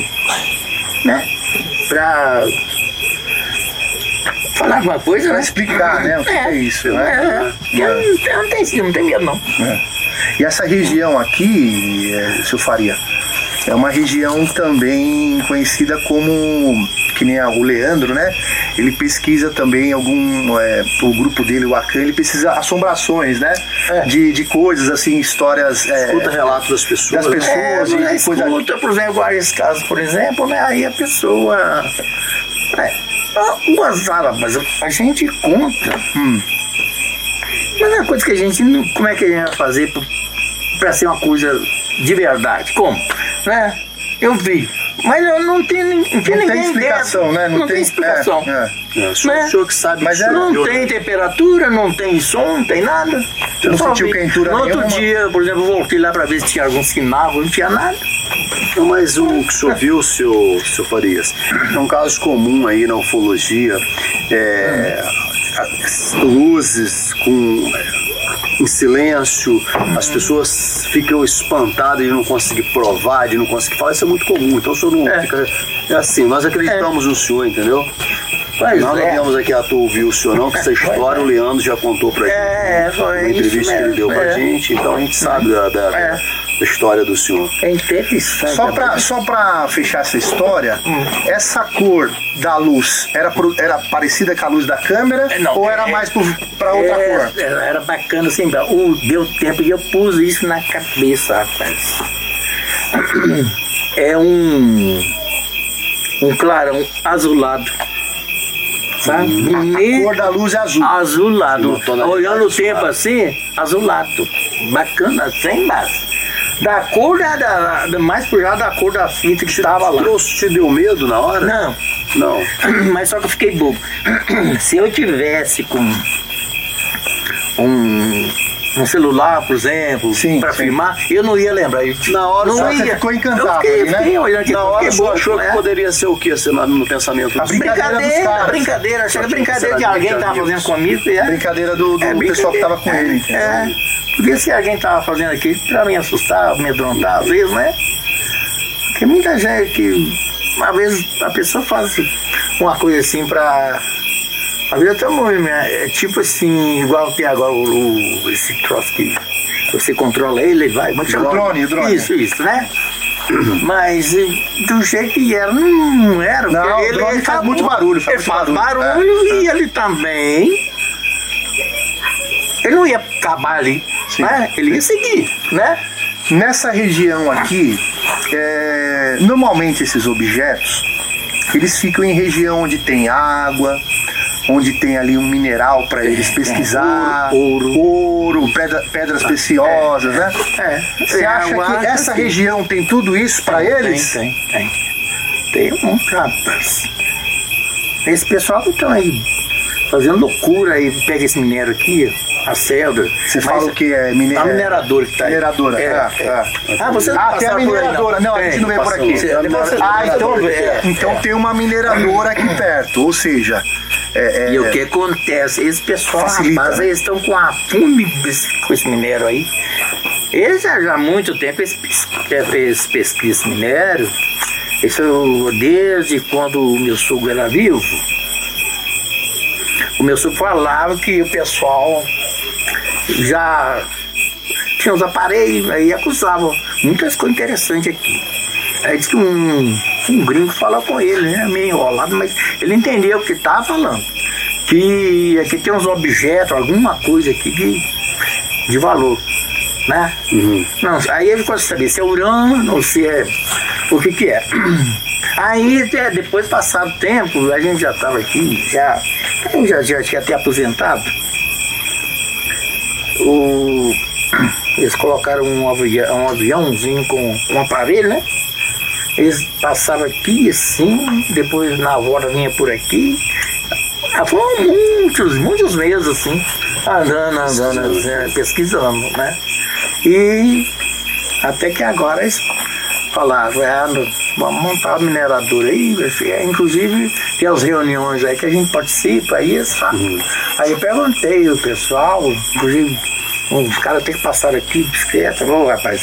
né? Pra falar alguma coisa, Pra né? explicar, né? O que é, isso, É, né? é. Eu, não- não tenho, não tenho medo, não. É. E essa região aqui, é, seu Faria, é uma região também conhecida como, que nem a- o Leandro, né? Ele pesquisa também algum, é, o grupo dele, o Acan, ele pesquisa assombrações, né? De, de coisas assim, histórias. é, Escuta relato das pessoas. Das pessoas. É, e coisa- escuta, por exemplo, esse caso, por exemplo, né? Aí a pessoa. É, gozada, mas a gente conta. Hum. Mas é uma coisa que a gente. Como é que a gente vai fazer pra, pra ser uma coisa de verdade? Como? Né? Eu vi. Mas eu não tenho, não tinha Não tem ninguém explicação, dentro. né? Não, tem, explicação. É, é. É, o senhor, Né? o senhor que sabe Mas que é- Não né? tem temperatura, não tem som, não tem nada. Você não sentiu vi. quentura No outro nenhuma? dia, por exemplo, eu voltei lá pra ver se tinha algum sinal, não tinha nada. Não, mas o que o senhor viu, seu, seu Farias, é um caso comum aí na ufologia. É, as luzes com, é, em silêncio, as pessoas ficam espantadas de não conseguir provar, de não conseguir falar. Isso é muito comum. Então o senhor não É. fica. É assim, nós acreditamos no senhor, entendeu? Pois nós não é. viemos aqui à toa ouvir o senhor, não, que essa história o Leandro já contou pra gente. É, foi Uma entrevista que ele deu pra é. gente, então a gente sabe da, da- É. da história do senhor. É interessante. Só pra, só pra fechar essa história, Hum. essa cor da luz era, pro- era parecida com a luz da câmera É, não, ou era é- mais pro, pra outra É, cor? Era, era bacana, assim, o, deu tempo e eu pus isso na cabeça, rapaz. É um. Um clarão azulado. Sabe? A Me- cor da luz é azul. azulado. Tonalidade Olhando o tempo azulada. assim, azulado. Bacana, sem base. Da cor da, da, da- mais por lá da cor da fita que estava lá. Trouxe, te deu medo na hora? Não, Não. mas só que eu fiquei bobo. Se eu tivesse com um, um celular, por exemplo, para filmar, eu não ia lembrar. Na hora não ia. ficou encantado Eu fiquei, né? fiquei olhando aqui, Na hora você achou né? que poderia ser o que assim, no no pensamento A brincadeira dos Brincadeira, achei que brincadeira de alguém que tava amigos. fazendo comigo. É. Brincadeira do, do É, pessoal que tava com é, ele. É. Podia ser alguém que tava fazendo aqui pra me assustar, amedrontar, às vezes, né? Porque muita gente que. Uma vez a pessoa faz uma coisa assim pra. Vezes até morrer, né? É tipo assim, igual tem agora o, o- esse troço que você controla ele, ele vai. É que chama? drone, o drone. Isso, isso, né? Mas eh, do jeito que era, não era. Não, o drone faz muito barulho, faz Ele faz barulho, barulho, é, e ele também. Ele não ia acabar ali, né? Ele ia seguir, né? Nessa região aqui, é, normalmente esses objetos, eles ficam em região onde tem água, onde tem ali um mineral para eles pesquisar, ouro. ouro, pedra- pedras preciosas, né? É. Você acha Eu acho que essa que- região tem tudo isso para eles? Tem, tem, tem. Tem um rapaz. Esse pessoal que estão aí fazendo loucura aí, pega esse minério aqui, a Celda. Você fala o que é mine- A mineradora que tá aí. Mineradora, é. é, é. é. Ah, você não Ah, tem a mineradora. Não, a Tem, gente não veio por aqui. Você- você- Ah, então, É, então é. tem uma mineradora aqui perto, ou seja, é, é, E o que acontece? Esse pessoal, Facilita, rapaz, né? eles estão com a fome com esse minério aí. Eles já, já há muito tempo eles, eles pesquisam esse minério. Isso desde quando o meu sogro era vivo. O meu sogro falava que o pessoal já tinha uns aparelhos aí acusavam muitas coisas interessantes aqui. Aí disse que um, um gringo falou com ele, né? Meio enrolado, mas ele entendeu o que estava falando. Que aqui tem uns objetos, alguma coisa aqui de, de valor. Né? Não, aí ele ficou saber se é urânio ou se é. O que que é. Aí depois passado o tempo, a gente já estava aqui, já, já, já tinha até aposentado. O, eles colocaram um, avião, um aviãozinho com um aparelho, né? Eles passavam aqui assim, depois na volta vinha por aqui. Ah, foram muitos, muitos meses assim, andando, andando, assim, pesquisando, né? E até que agora eles falaram, é, vamos montar a mineradora aí, é, inclusive tem as reuniões aí que a gente participa aí, sabe? Aí eu perguntei o pessoal, inclusive os caras têm que passar aqui, bicicleta, ô rapaz,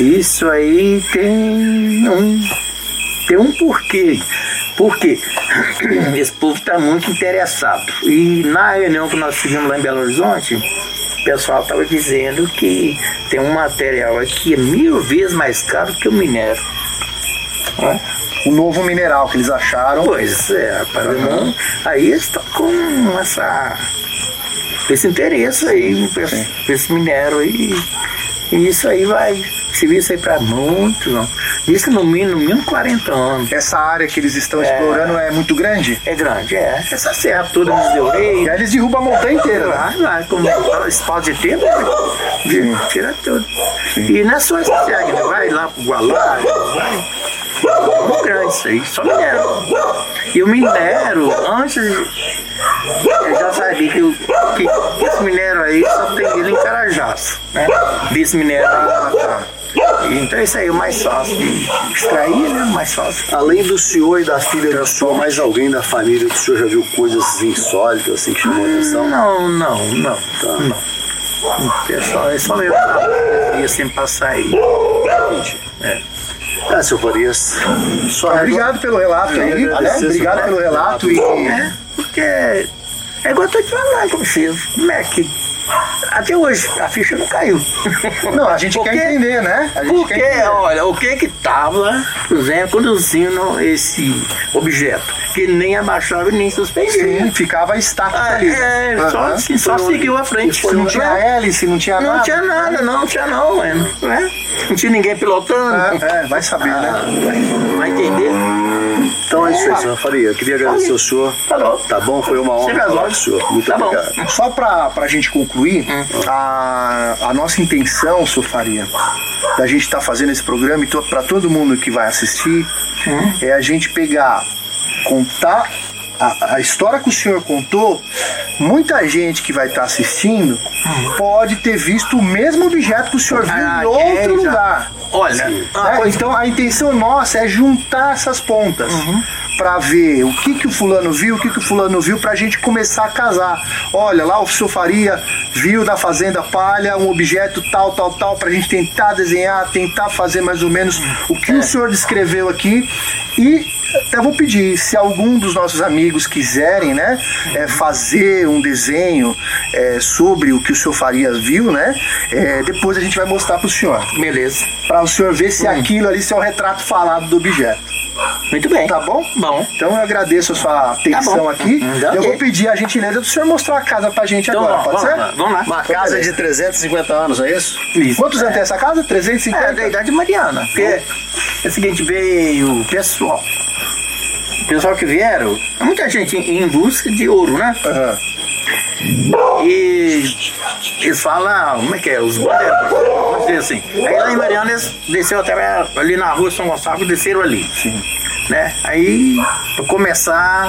isso aí tem um, tem um porquê. Por quê? Esse povo está muito interessado. E na reunião que nós tivemos lá em Belo Horizonte, o pessoal estava dizendo que tem um material aqui mil vezes mais caro que o minério. Né? o novo mineral que eles acharam. Pois é, rapaz. não- Aí eles estão com essa, esse interesse aí esse, esse minério aí. E isso aí vai servir isso aí para muito. Não. Isso no mínimo, no mínimo 40 anos. Essa área que eles estão explorando é muito grande? É grande, é. Essa serra toda nos deu rei. aí eles derrubam a montanha inteira, né? Vai, vai, como espaço de tempo, viu? tira tudo. E não é só essa serra, né? vai lá pro Gualá, vai. Muito grande isso aí, só minério. E o minério, antes eu já sabia que, o- que esse minério aí só tem ele em Carajás, né? Desse minério aí. Então isso aí é o mais fácil de extrair, né? Mais fácil. Além do senhor e da filha do senhor, mais alguém da família que o senhor já viu coisas insólitas assim que chamou a atenção? Não, não, não, não. É só, é só eu que ia sempre passar aí. É. Ah, seu Farias, Obrigado pelo relato aí, né? Obrigado pelo relato e... É, porque é igual eu te com vocês. Como é. Até hoje a ficha não caiu. Não, a gente Porque- quer entender, né? A gente Porque, quer entender. olha, o que que tava, exemplo, conduzindo esse objeto? Que nem abaixava e nem suspendia. Sim, ficava estático Ah, ali. né? é, só, Aham. assim, só seguiu a frente. Não tinha né? hélice, não tinha Não nada. tinha nada, não tinha não, mano. Né? Não tinha ninguém pilotando. É, é, vai saber, Ah, né? vai, vai entender? Então é isso aí, senhor Faria. Eu queria agradecer ao senhor. Tá bom. Tá bom? Foi uma honra falar com o senhor. Muito Tá bom. obrigado. Só pra, pra gente concluir, a, a nossa intenção, senhor Faria, da gente estar fazendo esse programa e to, para todo mundo que vai assistir, é a gente pegar, contar a, a história que o senhor contou. Muita gente que vai estar assistindo pode ter visto o mesmo objeto que o senhor viu Ah, em outro é, lugar. Olha, Né? ah, Então a intenção nossa é juntar essas pontas pra ver o que que o fulano viu, o que que o fulano viu, pra gente começar a casar. Olha, lá o senhor Faria viu na fazenda palha um objeto tal, tal, tal, pra gente tentar desenhar, tentar fazer mais ou menos o que o senhor descreveu aqui e até vou pedir, se algum dos nossos amigos quiserem, né, é, fazer um desenho é, sobre o que o senhor Farias viu, né, é, depois a gente vai mostrar pro senhor beleza. para o senhor ver se aquilo ali se é o retrato falado do objeto. Muito bem. Tá bom? Bom. Então eu agradeço a sua atenção bom. aqui. Hum, tá eu ok. vou pedir a gentileza do senhor mostrar a casa pra gente Então, agora, ó, pode vamos ser? lá, vamos lá. Uma casa de 350 anos, é isso? Quantos anos tem essa casa? 350? É, da idade mariana. Porque é o seguinte, veio o pessoal. O pessoal que vieram, muita gente em busca de ouro, né? Aham. E eles falam, como é que é? Os bandeiros, vamos dizer assim. Aí lá em Mariana eles desceram até ali na rua São Gonçalo, desceram ali. Né? Aí, pra começar,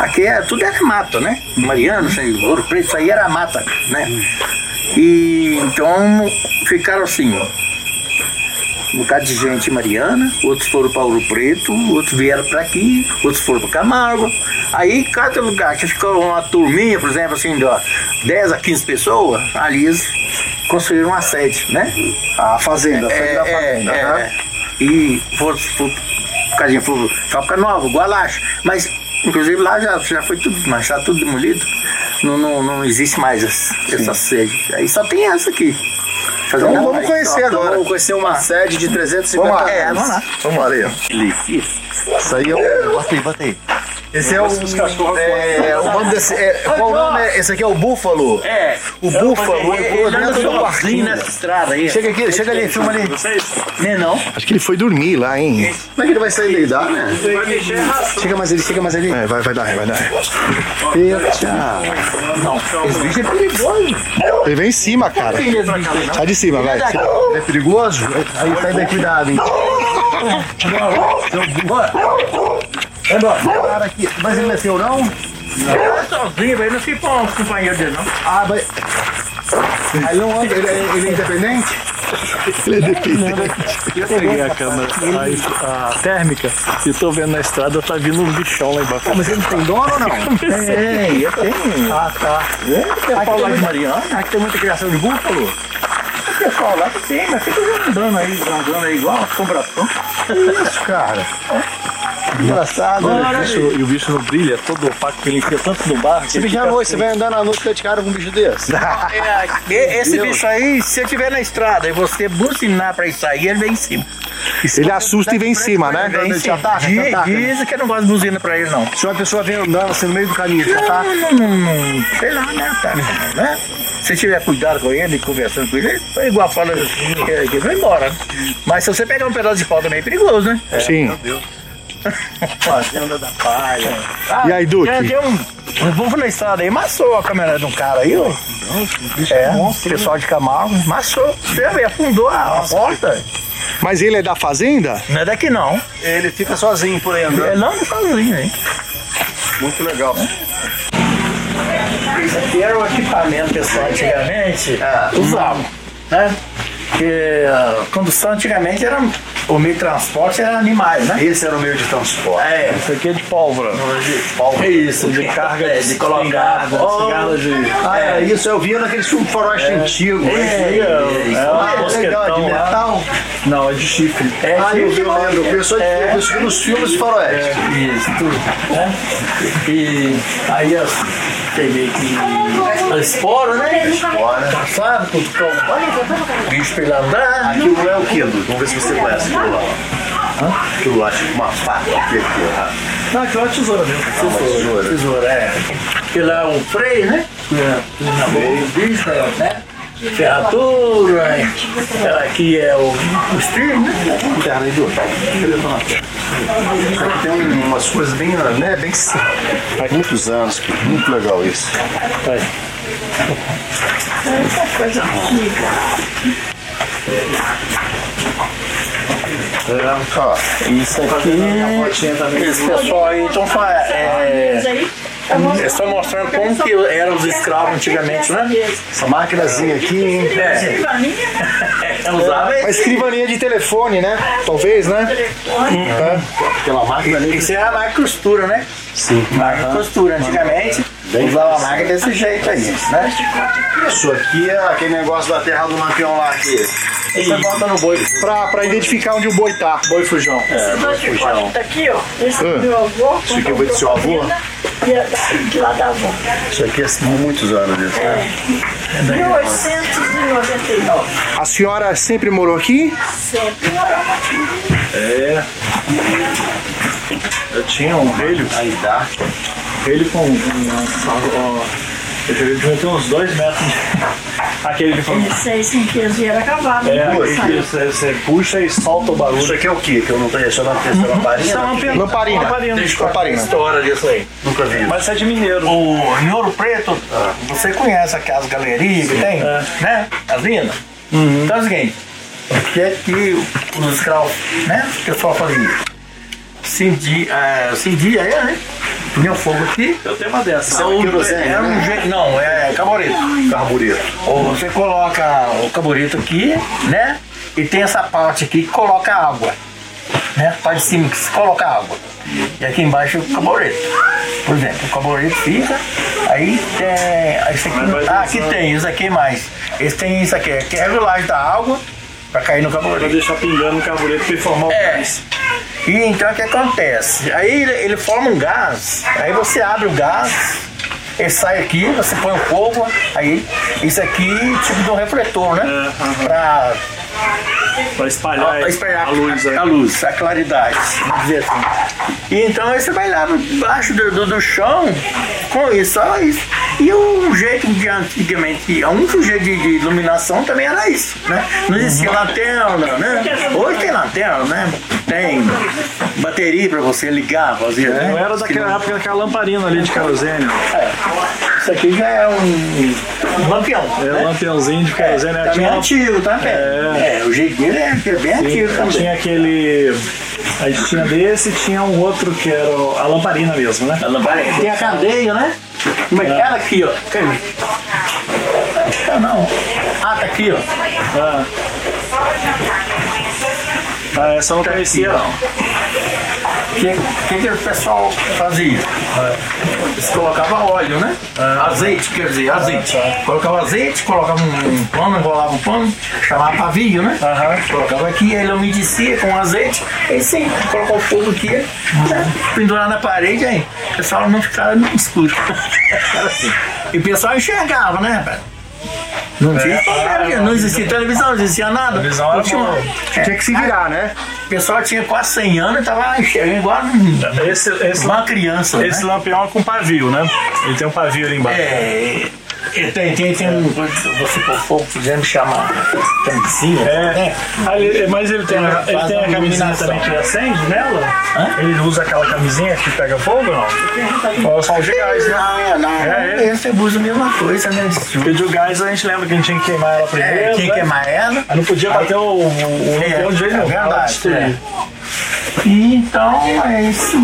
aqui é, tudo era mata, né? Mariana, assim, ouro preto, isso aí era mata, né? E então ficaram assim, um bocado de gente em Mariana, outros foram para Ouro Preto, outros vieram para aqui, outros foram para Camargo. Aí, cada lugar que ficou uma turminha, por exemplo, assim, de ó, 10 a 15 pessoas, ali eles construíram uma sede, né? A fazenda, a sede da É, fazenda. é, é. E foram, foram, casinha, foram Fábrica Nova, Gualache. Mas, inclusive, lá já, já foi tudo, mas já tudo demolido. Não, não, não existe mais essa, essa sede. Aí só tem essa aqui. Fazer Então um- vamos conhecer Então agora. vamos conhecer uma sede de 350 Vamos lá. É, vamos lá. Vamos lá, Leão. Isso aí é o. Bota aí, bota aí. Esse é o. É, o nome desse. É, qual o nome? é- Esse aqui é o Búfalo. É. O Búfalo. Ele dentro do sozinho barquinho. nessa estrada aí. Chega aqui, chega ali, filma ali. Não é não? Acho que ele foi dormir lá, hein? Como é que ele vai sair daí? Dá, né? Chega mais ali, chega mais ali. É, vai, vai dar, vai dar. Esse bicho é perigoso. Ele vem em cima, cara. Sai de cima, vai. É perigoso? Aí sai daí, cuidado, hein? Cara aqui. Mas ele não é seu, não? É sozinho, velho. Não se põe um companheiro dele, não. Ah, mas. Aí não anda, ele, é- ele é independente? Eu peguei a câmera a, a térmica e tô vendo na estrada, tá vindo um bichão lá embaixo. Mas ele tem dono ou não? Tem, eu tenho. Ah, tá. O pessoal lá de Mariana, aqui tem muita criação de búfalo. O pessoal lá que tem, mas fica andando aí, andando aí igual assombração. Isso, cara. Engraçado. E o bicho- e o bicho não brilha, todo opaco, que ele enfia tanto no barro. Você ele fica noite, você vai andar na noite de cara com um bicho desse. É, e- esse bicho aí, se eu estiver na estrada e você buzinar pra ele sair, ele vem em cima. Ele assusta e vem em cima, né? Ele te ataca, te ataca. diz que eu não gosto de buzina pra ele, não. Se uma pessoa vem andando assim no meio do caminho, ele te ataca. Não, não, não, sei lá, né, cara, né? Se tiver cuidado com ele, conversando com ele, ele é igual fala assim, que que vai embora. né? Mas se você pegar um pedaço de pau também é perigoso, né? Sim. Fazenda da palha. E aí, Duque? Tem, um, um na estrada aí, massou a caminhonete de um cara aí, ó. É, pessoal de Camargo, massou. Você vê, afundou a, a porta. Mas ele é da fazenda? Não é daqui não. Ele fica sozinho por aí andando. É não, sozinho aí. Muito legal. Isso aqui era o equipamento pessoal antigamente Ah. usava, né? Porque a condução antigamente era o meio de transporte era animais, né? Esse era o meio de transporte. É, Isso aqui é de pólvora. é isso, De carga é, de, de colocar. cigarro, Oh, cigarro de. Ah, é isso, eu via naquele filme faroeste antigo. Esse aí é, é Ah, é legal, de lá. metal. Não, é de chifre. É, Ah, eu vi, eu lembro. Eu penso É. nos filmes de faroeste. Isso, tudo. Né? E aí eu peguei que a espora, né? Bora. Passado, tudo com bicho pra ele andar. Aquilo é o que, Edu? Vamos ver se você conhece aquilo lá. Aquilo lá, tipo uma faca. É aquilo? Não, aquilo é tesoura mesmo. Tesoura. Tesoura, é. Aquilo é um freio, né? É. Na boca bicho, né? Ferradura, é. aqui é o, o stream, né? Interna Edu. Tem um- umas coisas bem, né, bem... Faz muitos anos, muito legal isso. Aí. Ó, Isso aqui, esse pessoal aí estão é, eles estão mostrando como que eram os escravos antigamente, né? essa maquinazinha aqui, hein? É, usava Uma escrivaninha de telefone, né? Talvez, né? Aquela máquina ali. Isso é a máquina costura, né? Sim. Máquina costura. Antigamente, usava a máquina desse jeito aí, né? Isso aqui é aquele negócio da terra do lampião lá aqui. Você bota no boi, Pra, pra identificar onde o boi tá. boi fujão. Dois chicotes tá aqui, ó. Esse Ah. é do meu avô. Isso aqui foi do seu avô? E a da- de lá da avó. Isso aqui é muitos anos né? 1899. A senhora sempre morou aqui? Sempre morava aqui. É. Eu tinha um relho, Aí dá. Relho com. um, eu devia ter uns dois metros. de- Aquele que foi. Sem peso e era. É, né? aquele que você, você puxa e solta o Isso barulho. aqui é o que? Que eu não tô deixando a terceira lamparina? Lamparina. Lamparina. Lamparina. História disso aí. Nunca vi. Mas isso é de mineiro. O, em Ouro Preto, você conhece aquelas galerias que tem, É. né? As lindas? Então é o seguinte, o que é que os escravos, né? O pessoal fazia? Cindia, é, cindia aí, né? Punha fogo aqui. Eu tenho uma dessa. Isso é querosene, é um né? jeito, não, é carbureto. Carbureto. Ou você coloca o carbureto aqui, né? E tem essa parte aqui que coloca água. Né? A parte de cima que se coloca água. E aqui embaixo o carbureto. Por exemplo, o carbureto fica, aí tem. Esse aqui, ah, aqui tem, isso aqui mais. Esse tem isso aqui, que é a regulagem da água para cair no Pra carbureto. deixar pingando no carbureto pra formar o É. gás. E então o que acontece? Aí ele, ele forma um gás, aí você abre o gás, ele sai aqui, você põe o fogo, aí isso aqui tipo de um refletor, né? É, aham. Pra Pra espalhar, Pra espalhar a luz. a, aí. a luz, a claridade, vamos dizer assim. E então aí você vai lá embaixo do, do, do chão com isso, só isso. E o jeito de antigamente, o único jeito de, de iluminação também era isso, né? Não existia lanterna, né? Hoje tem lanterna, né? Tem bateria pra você ligar, fazer, né? Não era daquela época daquela lamparina ali de querosene. É. Isso aqui já é um, um lampião. É né? um lampiãozinho de querosene. né? Também é antigo, tá? É. É, o jeito dele é, é bem antigo Sim, também. tinha aquele. A gente tinha desse e tinha um outro que era a lamparina mesmo, né? A lamparina. Tem a cadeia, né? Como é que ela aqui, ó? Cadê? Ah, não. Ah, tá aqui, ó. Ah, ah essa não Tá conhecia, não. O que, que, que o pessoal fazia? Eles colocavam óleo, né? Azeite, quer dizer, azeite. Colocava azeite, colocava um, um pano, enrolava um pano, chamava pavio, né? Colocava aqui, ele umedecia com azeite, e sim, colocava o fogo aqui, né? na parede, aí o pessoal não ficava no escuro. Era assim. E o pessoal enxergava, né, rapaz? Não tinha, É, não existia televisão, não existia nada. Televisão era tinha, é, Tinha que se virar, né? O pessoal tinha quase 100 anos e tava enxergando igual Esse, esse, uma criança. esse né? lampião é com pavio, né? Ele tem um pavio ali embaixo. É, tem, tem, tem um. Você por fogo, fizendo chamar camisinha. É, né? ali- mas ele tem, ele tem a camisinha também que acende nela? Hã? Ele usa aquela camisinha que pega fogo ou não? Ou só o de gás, né? Não, é, não, É, é, esse usa a mesma coisa, né? E de gás a gente lembra que a gente tinha que queimar ela primeiro. É, quem né? queimar ela. Aí não podia bater o, o, o É, de jeito é nenhum. verdade, é. Então, é isso.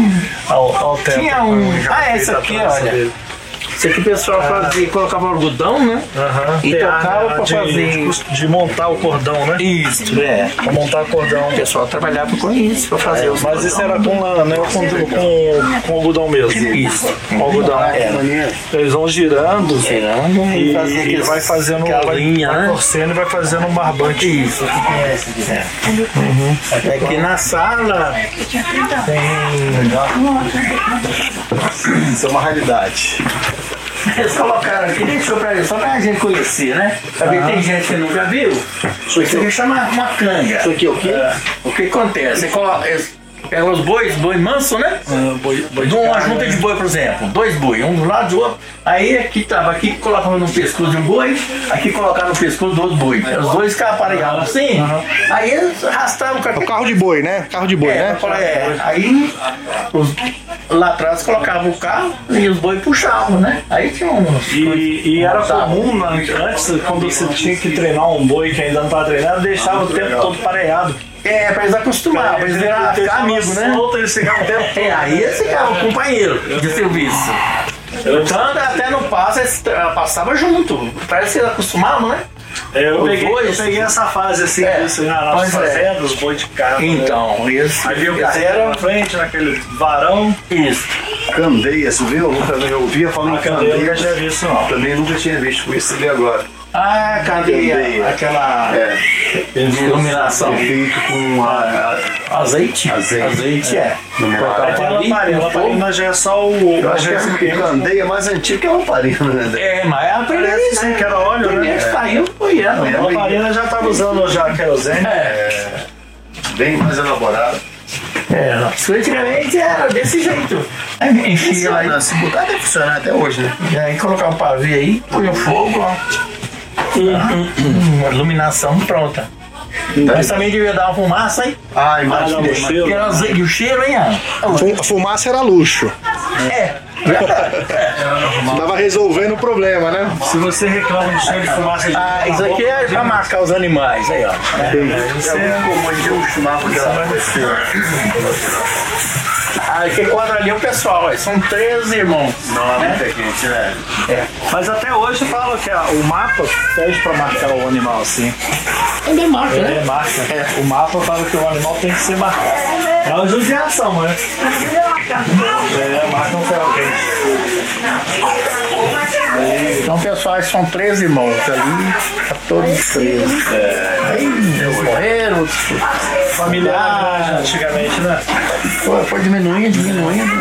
Ao, ao teto, Tinha um- ah, feita esse a aqui, olha. Isso aqui o pessoal fazia, colocava algodão, né? E Tem tocava a- pra de, fazer- De, de montar o cordão, né? Isso, é. Pra montar o cordão. O pessoal trabalhava com isso, pra fazer os Mas isso era com lã, né? Ou com, com, com algodão mesmo. Isso. Com algodão. É. Eles vão girando Tirando e, e e vai fazendo vai, linha, né? torcendo e vai fazendo um barbante. Isso, é esse aqui? É. Na sala Isso é uma realidade. Eles colocaram aqui, deixou pra só pra gente conhecer, né? Pra ver, tem gente que nunca viu. Isso aqui chama uma canga. Isso aqui é o quê? O que acontece? Você coloca, pegam os bois, boi manso, né? Ah, boi, boi De uma junta né? de boi, por exemplo, dois boi, um do lado do outro. Aí aqui tava aqui, colocava no pescoço de um boi, aqui colocava no pescoço do outro boi. Os dois ficavam aparelhados assim, aí eles arrastavam o O carro de boi, né? Carro de boi, é, né? falar, é. Aí os- lá atrás colocavam o carro e os boi puxavam, né? Aí tinha uns. E, e era comum na- antes, quando você tinha que treinar um boi que ainda não estava treinando, deixava o tempo todo pareado. É, pra eles acostumarem, pra eles virar, ficar amigos, né? Solto, eles ficavam o tempo todo. É, aí eles ficavam companheiro de serviço. Tanto até no passo, eles eh, passava junto. Parece que eles acostumavam, né? Eu peguei, eu peguei essa fase assim, É, disso, na- nas pois é. fazendas, os boi de carro. Então, eles, Aí vinha o eles carreiro eram na frente, naquele varão. isso. Candeia, você viu? Eu nunca eu ouvia falando A candeia eu nunca tinha visto, não. Também nunca tinha visto, conheci ele agora. Ah, cadeia, Candeia. aquela É, iluminação. feito com a, Azeite? Azeite. Azeite é. Aí tem a ali, lamparina, a lamparina já é só o. Eu acho que essa candeia é mais antiga que a lamparina, né? É, mas é a primeira Parece sim, que era óleo, né? primeira que saiu foi ela. A lamparina já estava usando já querosene. É, Bem mais elaborado. é. Isso antigamente era desse jeito. Aí enchia lá Funciona, se botar deve funcionar até hoje, né? e aí colocava o pavê aí, põe o fogo, ó. Uma iluminação pronta. Mas também devia dar uma fumaça aí. Ah, Ah, imagina. não, o cheiro. Que era azeite, e o cheiro, hein? ó. Fu- A fumaça era luxo. É. Tava resolvendo o problema, né? Se você reclama de cheiro de fumaça de Ah, isso aqui é pra marcar os animais aí, ó. É como a gente costumava Ah, que quadra ali é o pessoal. São três irmãos. Não, é muita gente, né? Mas até hoje fala que ah, o mapa pede pra marcar o animal assim. Ainda marca, né? É, marca. O mapa fala que o animal tem que ser marcado. É uma judiação, né? É, marca um ferro quente. Então, pessoal, são três irmãos ali, tá todos três. Aí uns morreram, outros Família era grande antigamente, né? foi, foi diminuindo, diminuindo.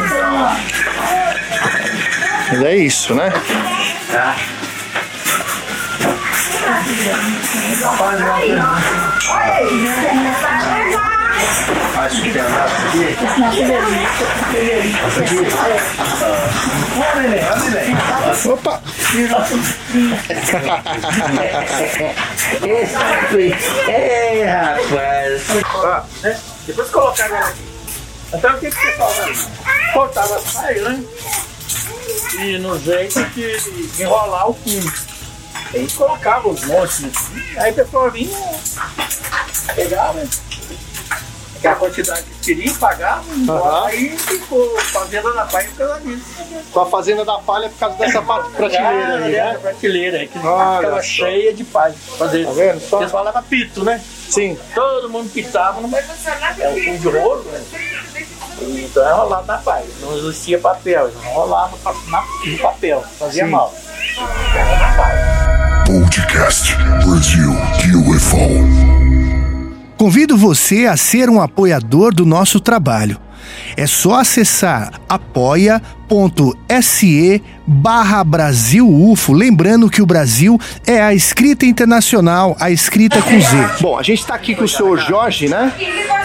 Mas é isso, né? Acho que tem andado aqui. Opa! Esse É, rapaz. Depois colocaram ela aqui. Então o que, que você fazia? Cortava as saias, né? E no jeito de enrolar o fundo. Aí colocava os montes assim. Aí a pessoa vinha, pegava aquela quantidade que queria, pagava, Aham. aí ficou fazenda da palha por causa disso. Com a fazenda da palha por causa dessa pa- prateleira aí, Ah, né? prateleira aí, que Olha ficava só. cheia de palha. Fazer. Tá vendo só? Eles falavam pito, né? Sim. Todo mundo pitava numa. É um fundo de rolo, né? Então é rolado na palha. Não existia papel, na- no papel, fazia mal. Podcast Brasil UFO. Convido você a ser um apoiador do nosso trabalho. É só acessar apoia.se barra Brasil UFO. Lembrando que o Brasil é a escrita internacional, a escrita com Z. Bom, a gente está aqui com o senhor Jorge, né?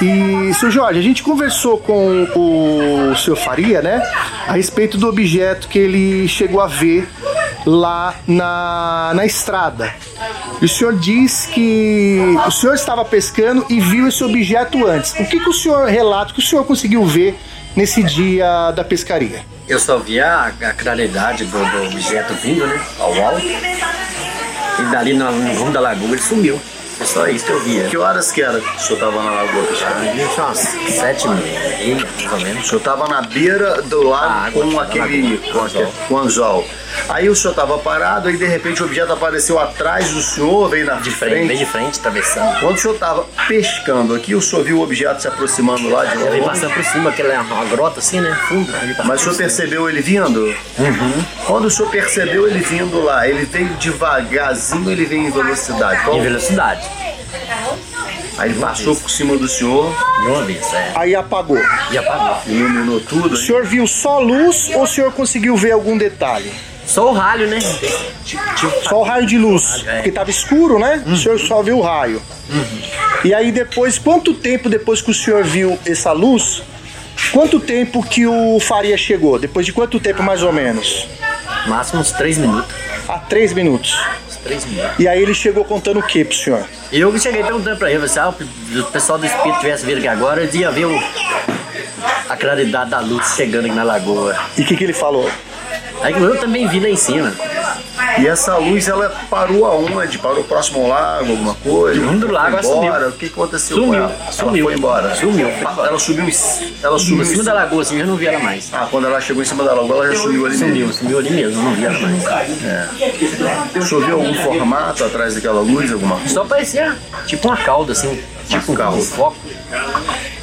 E, senhor Jorge, a gente conversou com o senhor Faria, né? A respeito do objeto que ele chegou a ver lá na, na estrada. E o senhor diz que o senhor estava pescando e viu esse objeto antes. O que, que o senhor relata, o que o senhor conseguiu ver nesse dia da pescaria? Eu só via a, a claridade do, do objeto vindo, né? Ao alto. E dali no, rumo da lagoa ele sumiu. É só isso que eu via. Que horas que era que o senhor tava na lagoa? Tinha umas sete e meia, mais ou O menos. senhor tava na beira do lago Ah, água, com aquele com, anzol. aquele- com anzol. Aí o senhor tava parado, aí de repente o objeto apareceu atrás do senhor, veio na De frente, bem de frente, atravessando. Quando o senhor tava pescando aqui, o senhor viu o objeto se aproximando lá de Ele longe? passando por cima, aquela é uma grota assim, né? Fundo. Ele Mas o senhor percebeu ele vindo? Quando o senhor percebeu ele vindo lá, ele veio devagarzinho, ele veio em velocidade. Qual- Em velocidade. Aí ele passou por cima do senhor, De uma vez, é. Aí apagou. E apagou. iluminou tudo. O senhor viu só luz ou o senhor conseguiu ver algum detalhe? Só o ralho, né? Tipo, tipo, Só o raio de luz, É. porque estava escuro, né? O senhor só viu o raio. E aí depois, quanto tempo depois que o senhor viu essa luz, quanto tempo que o Faria chegou? Depois de quanto tempo mais ou menos? máximo uns três minutos. Há três minutos. Uns três minutos. E aí ele chegou contando o que pro senhor? Eu cheguei perguntando pra ele, se ah, o pessoal do Espírito tivesse vindo aqui agora, eles iam ver o, a claridade da luz chegando aqui na lagoa. E o que, que ele falou? Aí eu também vi lá em cima. E essa luz, ela parou aonde? Parou próximo ao lago, alguma coisa? No fundo do lago, embora? sumiu. O que aconteceu Sumiu, com ela? sumiu. Ela foi embora. Sumiu. Ela subiu, em- ela subiu Em cima da lagoa, assim, eu não vi ela mais. Ah, quando ela chegou em cima da lagoa, ela já sumiu ali Sumiu, mesmo. sumiu ali mesmo, eu não vi ela mais. Senhor viu algum formato atrás daquela luz, alguma coisa? Só parecia tipo uma cauda, assim, tipo um Cauda. foco.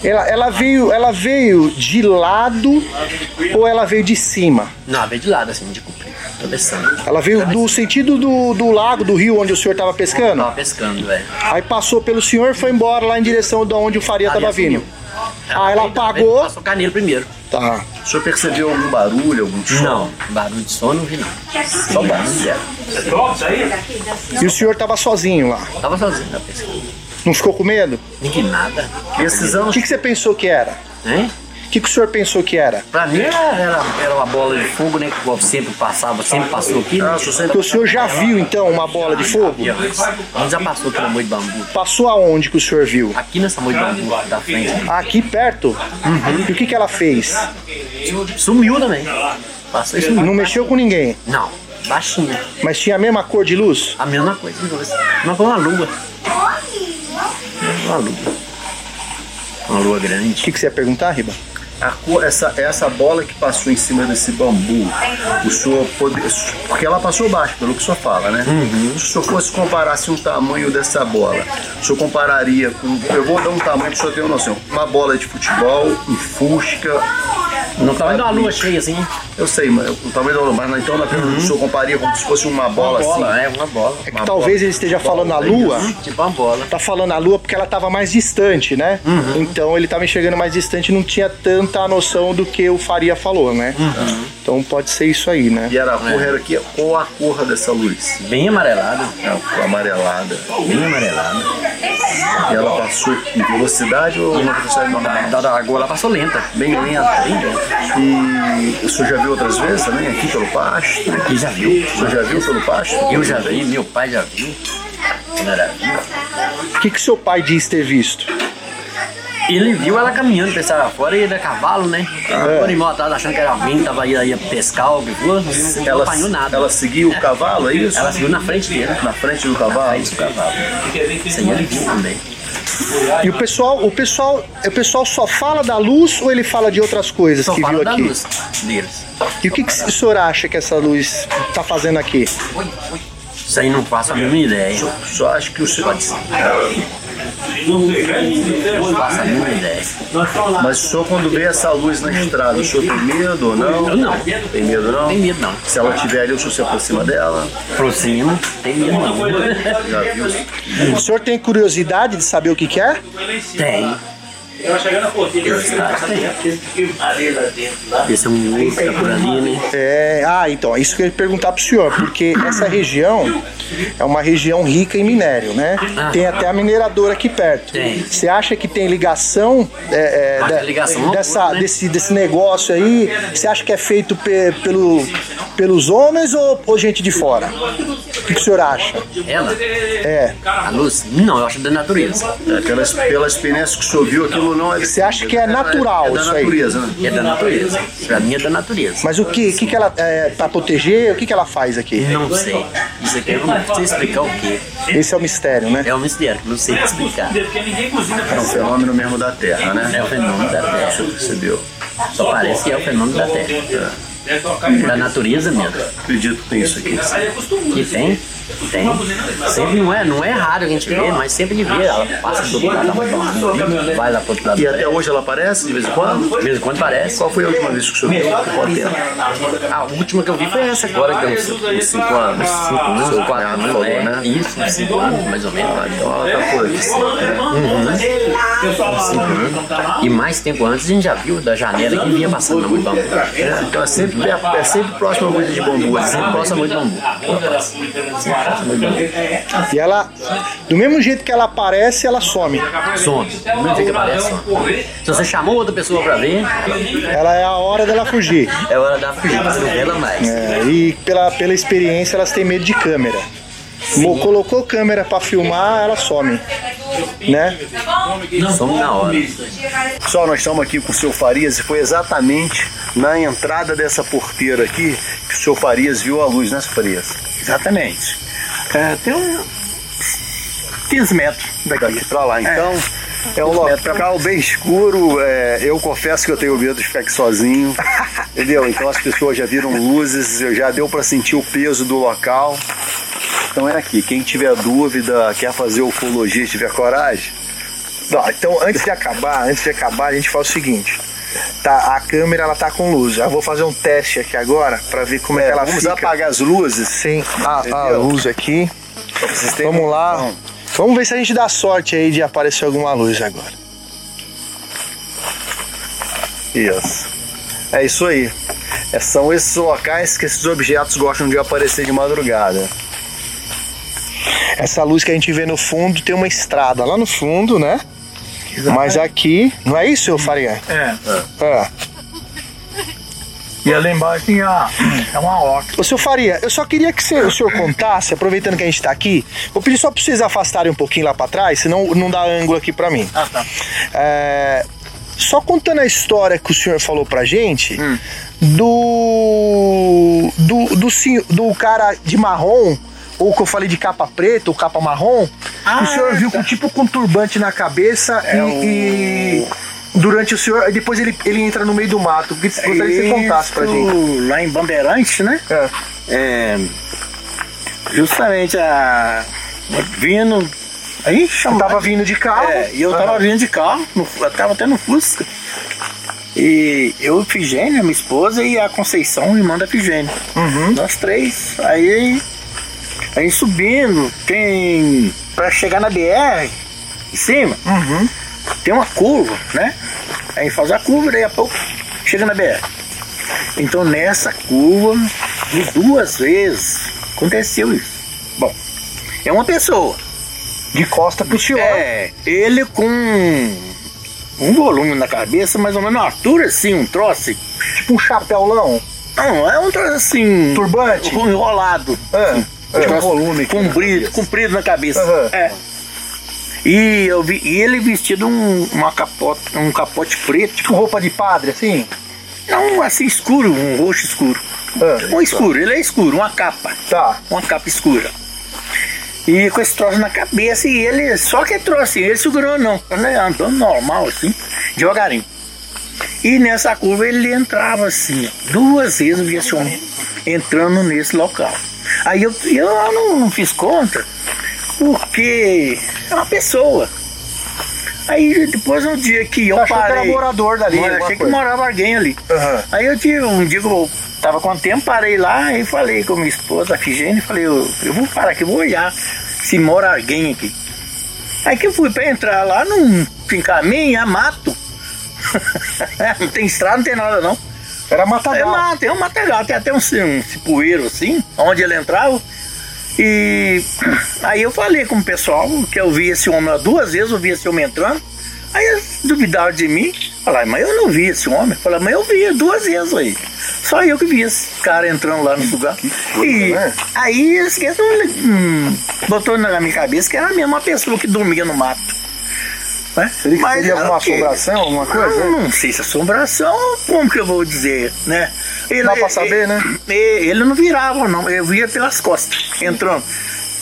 Ela, ela veio, ela veio de lado ou ela veio de cima? Não, veio de lado, assim, de atravessando. Ela veio do sentido do, do lago, do rio onde o senhor estava pescando? Tava pescando, velho. Aí passou pelo senhor e foi embora lá em direção de onde o Faria estava vindo. sumiu. Ah, ela apagou. Passou o canelo primeiro. Tá. O senhor percebeu algum barulho, algum som? Não, barulho de som não vi não. Só barulho. E o senhor estava sozinho lá. Tava sozinho na pesca. Não ficou com medo? Vi nada. Esses O anos que, que você pensou que era? Hein? O que, que o senhor pensou que era? Pra mim era, era, era uma bola de fogo, né? Que sempre passava, sempre passou aqui. Né? Porque o senhor já viu então uma bola de fogo? Onde já passou pela moita de bambu? Passou aonde que o senhor viu? Aqui nessa moita de bambu da frente. Aqui perto? E o que, que ela fez? Sumiu também. Passou e sumiu. Não mexeu com ninguém, Não, baixinha. mas tinha a mesma cor de luz? A mesma coisa. Mas foi uma lua. Uma lua. Uma lua O grande. que, que você ia perguntar, Riba? A cor- essa, essa bola que passou em cima desse bambu, o senhor poder, porque ela passou baixo, pelo que o senhor fala, né? Uhum. Se o senhor fosse comparar assim, o tamanho dessa bola, o senhor compararia com. Eu vou dar um tamanho para o senhor ter uma noção. Uma bola de futebol, um Fusca. Não tava indo uma lua cheia assim. Eu sei, mas o tamanho da bola, mas então na pergunta o senhor comparia como se fosse uma bola, Uhum. Uma bola, assim. é, uma bola. É que talvez ele esteja falando a lua. Tipo uma bola. Tá falando a lua porque ela tava mais distante, né? Então ele tava enxergando mais distante e não tinha tanta noção do que o Faria falou, né? Então pode ser isso aí, né? E era a cor, era aqui, qual a cor dessa luz? Bem amarelada. É amarelada. Bem amarelada. E ela passou em velocidade ou uma velocidade normal? Da, da lagoa ela passou lenta. Bem lenta, bem lenta. E o senhor já viu outras vezes também aqui pelo pasto? Aqui já viu? O senhor já viu pelo pasto? Eu já vi, meu pai já viu. Vivo. O que, que seu pai diz ter visto? Ele viu ela caminhando, pensava fora e era cavalo, né? É. O animal atrás achando que era alguém, tava ia, ia pescar, o que for, não, Ela, apanhou nada. ela seguiu o cavalo, é isso? Ela seguiu na frente dele. Na frente do cavalo? Isso, o cavalo. Isso aí ele viu também. E o pessoal, o pessoal, o pessoal só fala da luz ou ele fala de outras coisas Só que fala viu da aqui? luz deles. E o que, que o senhor acha que essa luz tá fazendo aqui? Isso aí não faço a mínima ideia. Só acho que o senhor. Não faço a mínima ideia. Mas o senhor, quando vê essa luz na estrada, o senhor tem medo ou não? Eu não. Tem medo não? Não tem medo não. Se ela tiver ali, o senhor se aproxima dela. Aproxima, tem medo não. Já viu? O senhor tem curiosidade de saber o que, que é? Tem. Ela chegando na porteira, Esse é um outro tá por ali, né? É, ah, então, isso que eu ia perguntar pro senhor, porque essa região é uma região rica em minério, né? Tem até a mineradora aqui perto. Tem. Você acha que tem ligação, é, é, Ah, da- ligação, dessa, loucura, né? desse, desse negócio aí? Você acha que é feito pe- pelo, pelos homens ou, ou gente de fora? O que, que o senhor acha? Ela, É. a luz? Não, eu acho da natureza. É, pela, pela experiência que o senhor viu, aquilo não é. Você acha que é natural é da isso aí? natureza, né? É da natureza. Pra mim é da natureza. Mas o que, que, que ela. É, pra proteger, o que, que ela faz aqui? Não sei. Isso aqui eu não sei explicar o quê. Esse é o mistério, né? É um mistério que eu não sei explicar. porque ninguém cozinha É um fenômeno mesmo da Terra, né? É o fenômeno da O Terra. senhor percebeu? Só parece que é o fenômeno da Terra. Da natureza mesmo. Acredito que tem isso aqui. Que tem? Tem. Sempre não é, não é raro a gente ver, mas sempre de ver. Ela passa do outro lado da vai lá pro outro lado. E até hoje ela aparece de vez em quando? De vez em quando parece. Qual foi a última vez que o senhor viu? Qual tempo? A última que eu vi foi essa agora, que é uns uns cinco anos. Cinco anos, ou quatro anos, falou, é. né? Isso, uns cinco anos, mais ou menos. Então ela tá por aqui. né? E mais tempo antes a gente já viu da janela que vinha passando na muito bambu. Então é sempre, é, é sempre próximo muito de bambu. assim. Sempre gosta muito de bambu. E ela, do mesmo jeito que ela aparece, ela some. Some. Não sei que parece, some. Se você chamou outra pessoa pra ver, Ela é a hora dela fugir. é hora da fugida, você não vê ela mais. É, e pela, pela experiência, elas têm medo de câmera. Mo- Colocou câmera pra filmar, ela some. Né? Some na hora. Pessoal, nós estamos aqui com o seu Farias e foi exatamente na entrada dessa porteira aqui que o seu Farias viu a luz, né, seu Farias? Exatamente. É, tem um 15 metros daqui. Daqui pra lá. Então, é, um local bem escuro. é, eu confesso que eu tenho medo de ficar aqui sozinho. Entendeu? Então as pessoas já viram luzes, já deu pra sentir o peso do local. Então é aqui. Quem tiver dúvida, quer fazer ufologia, tiver coragem, Não, então, antes de acabar, antes de acabar, a gente faz o seguinte. Tá, a câmera ela tá com luz. Já vou fazer um teste aqui agora pra ver como é, que ela vamos fica. apagar as luzes. Sim, a, a Entendeu? luz aqui. Vamos lá. noção. Vamos ver se a gente dá sorte aí de aparecer alguma luz agora. Isso. É isso aí. É, são esses locais que esses objetos gostam de aparecer de madrugada. Essa luz que a gente vê no fundo tem uma estrada lá no fundo, né? Mas aqui, não é isso, Faria? É. É. E ali embaixo tinha é uma oca. Ô, seu Faria, eu só queria que você- o senhor contasse, aproveitando que a gente tá aqui, vou pedir só pra vocês afastarem um pouquinho lá pra trás, senão não dá ângulo aqui pra mim. Ah, tá. É, só contando a história que o senhor falou pra gente do, do, do, senhor- do cara de marrom, ou que eu falei de capa preta ou capa marrom, que o senhor viu com tipo com turbante na cabeça e, e durante o senhor, depois ele, ele entra no meio do mato. Gostaria que você contasse pra gente. Lá em Bandeirantes, né? É. É, justamente a. Vindo. Aí chamava. tava vindo de carro. É, e eu tava vindo de carro, no, eu tava até no Fusca. E eu, Efigênia, minha esposa, e a Conceição, irmã da Efigênia. Nós três. Aí a gente subindo, tem. Pra chegar na BR, em cima, tem uma curva, né? Aí faz a curva, daí a pouco chega na BR. Então nessa curva, de duas vezes, aconteceu isso. Bom, é uma pessoa. De costa pro senhor. É, ele com um volume na cabeça, mais ou menos uma altura assim, um troço. assim. Tipo um chapéulão. Não, é um troço assim. Turbante? Enrolado. É. Um É. troço volume aqui na comprido, comprido na cabeça. Aham. É. E eu vi e ele vestido um, uma capote, um capote preto, Tipo roupa de padre, assim. não assim escuro, um roxo escuro. É. Um escuro, ele é escuro, uma capa. Tá. uma capa escura. E com esse troço na cabeça, e ele, só que trouxe, ele segurou não, andando normal assim, devagarinho. E nessa curva ele entrava assim, duas vezes eu vi esse homem entrando nesse local. Aí eu, eu não, não fiz conta, porque é uma pessoa. Aí depois um dia que eu achou que parei. era morador dali, Eu achei que coisa? morava alguém ali. Aham. Aí eu tive um dia que eu tava com tempo, parei lá e falei com minha esposa, a Figênia, falei, eu, eu vou parar aqui, vou olhar se mora alguém aqui. Aí que eu fui pra entrar lá, não encaminha, mato. não tem estrada, não tem nada não. Era É matagal. mata, tem um matagal, tem até um, um cipoeiro assim, onde ele entrava. E aí eu falei com o pessoal que eu vi esse homem duas vezes, eu vi esse homem entrando. Aí eles duvidaram de mim. Falaram, mas eu não vi esse homem. Falaram, mas eu vi duas vezes aí. Só eu que vi esse cara entrando lá no lugar. e né? aí eles hum, botou na minha cabeça que era a mesma pessoa que dormia no mato. Né? Seria, Mas seria alguma o quê? assombração, alguma coisa? Eu não sei se é assombração, como que eu vou dizer, né? Ele, Dá pra saber, né? Ele, ele não virava, não. Eu via pelas costas, entrando.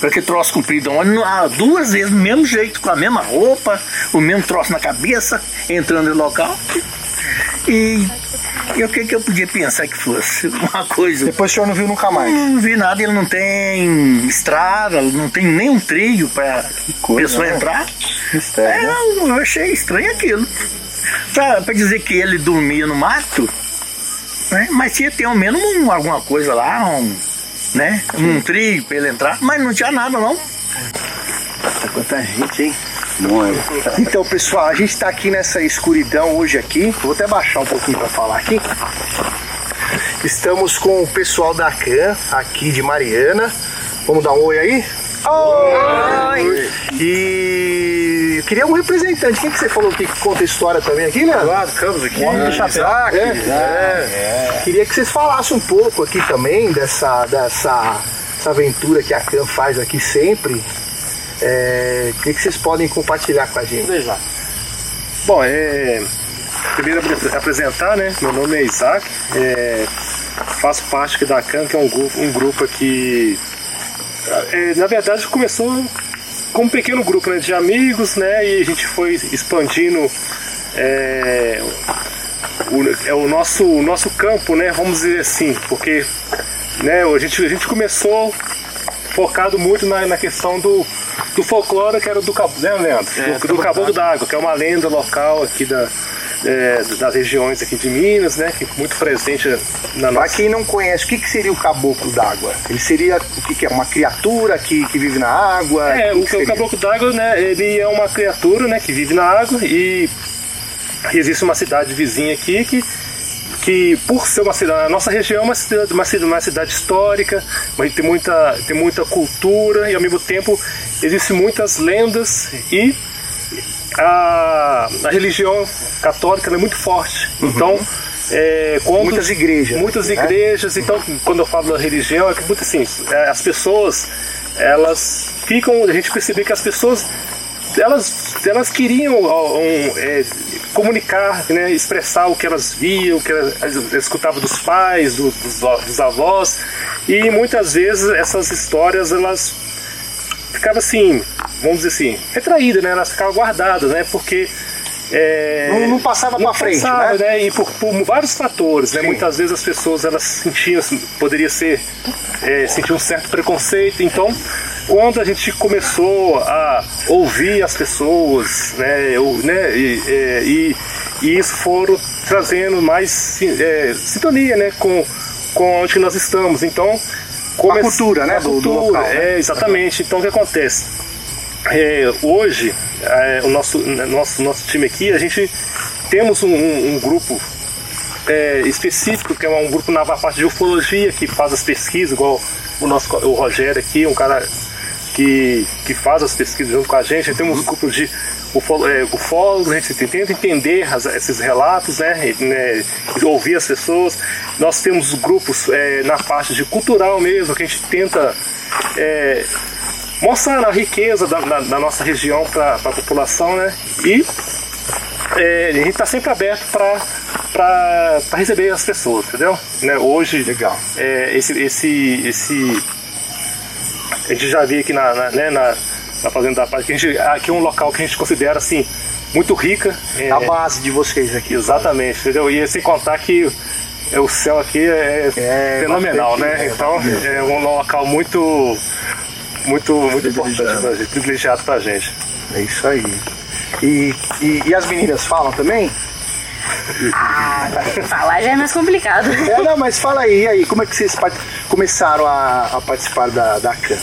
Porque troço comprido, ah, duas vezes, do mesmo jeito, com a mesma roupa, o mesmo troço na cabeça, entrando no local. E, e o que, que eu podia pensar que fosse? Uma coisa. Depois o senhor não viu nunca mais. Não vi nada, ele não tem estrada, não tem nem um trilho pra coisa, pessoa né? entrar. Mistério, É, né? eu achei estranho aquilo. Pra, pra dizer que ele dormia no mato, né? Mas tinha ter ao menos um- alguma coisa lá, um, né? Um trilho pra ele entrar, mas não tinha nada não. Quanta gente, hein? Então, pessoal, a gente tá aqui nessa escuridão hoje aqui. Vou até baixar um pouquinho pra falar aqui. Estamos com o pessoal da CAN aqui de Mariana. Vamos dar um oi aí? Oi! E eu queria um representante. Quem que você falou que conta a história também aqui, né? Claro, Campos aqui. Homem do chapéu. É, é. Queria que vocês falassem um pouco aqui também dessa, dessa essa aventura que a CAN faz aqui sempre. É, o que, que vocês podem compartilhar com a gente? Bom, é, primeiro apre- apresentar, né? Meu nome é Isaac, é, faço parte aqui da CAN, que é um grupo, um grupo aqui. é, na verdade começou com um pequeno grupo né, de amigos, né? E a gente foi expandindo é, o, é o nosso, o nosso campo, né? Vamos dizer assim, porque né, a, gente, a gente começou focado muito na, na questão do, do folclore que era do cabo, né, Leandro? do, do Caboclo d'Água, que é uma lenda local aqui da, é, das regiões aqui de Minas, né? Que é muito presente na Pra nossa. quem não conhece, o que, que seria o caboclo d'água? Ele seria o que, que é? Uma criatura que, que vive na água? É, o, que o caboclo d'água, né? Ele é uma criatura, né? Que vive na água e existe uma cidade vizinha aqui que que por ser uma cidade, a nossa região é uma cidade, uma cidade, uma cidade histórica, mas tem muita, tem muita cultura e ao mesmo tempo existem muitas lendas e a, a religião católica é muito forte. Então, é, quando, Muitas igrejas, Muitas né? igrejas. Então, quando eu falo da religião, é que muito assim, é, as pessoas, elas ficam, a gente percebe que as pessoas elas, elas queriam um, é, comunicar, né, expressar o que elas viam, o que elas, escutavam dos pais, do- dos, dos avós, e muitas vezes essas histórias elas ficavam assim, vamos dizer assim, retraídas, né, elas ficavam guardadas, né, porque é, Não- não passava pra frente, passava, né? E por, por vários fatores, né, muitas vezes as pessoas elas sentiam, poderia ser, é, sentiam um certo preconceito, então quando a gente começou a ouvir as pessoas, né, eu, né, e, é, e, e isso foram trazendo mais é, sintonia, né, com, com onde nós estamos. Então, Com a cultura, né, a do- do cultura, local, né? é, exatamente. Então, o que acontece? É, hoje, é, o nosso, nosso, nosso time aqui, a gente temos um, um- um grupo é, específico, que é um grupo na parte de ufologia, que faz as pesquisas, igual o nosso o Rogério aqui, um cara que, que faz as pesquisas junto com a gente. Temos um grupo de é, ufólogos, a gente tenta entender as- esses relatos, né, né, ouvir as pessoas. Nós temos grupos é, na parte de cultural mesmo, que a gente tenta é, mostrar a riqueza da, da- da nossa região para a população, né? E é, a gente está sempre aberto para receber as pessoas, entendeu? Né, hoje, Legal. é, esse, esse, esse. A gente já viu aqui na, na, né, na, na Fazenda da Paz, que a gente, aqui é um local que a gente considera assim, muito rica. é, A base de vocês aqui. Exatamente, entendeu? E sem contar que é, o céu aqui é, É, fenomenal, bastante, né? é, Então é um local muito, muito, muito importante pra gente, privilegiado pra gente. É isso aí. E, e, e as meninas falam também? Falar já é mais complicado. É, não, mas fala aí, e aí, como é que vocês começaram a, a participar da, da CAN?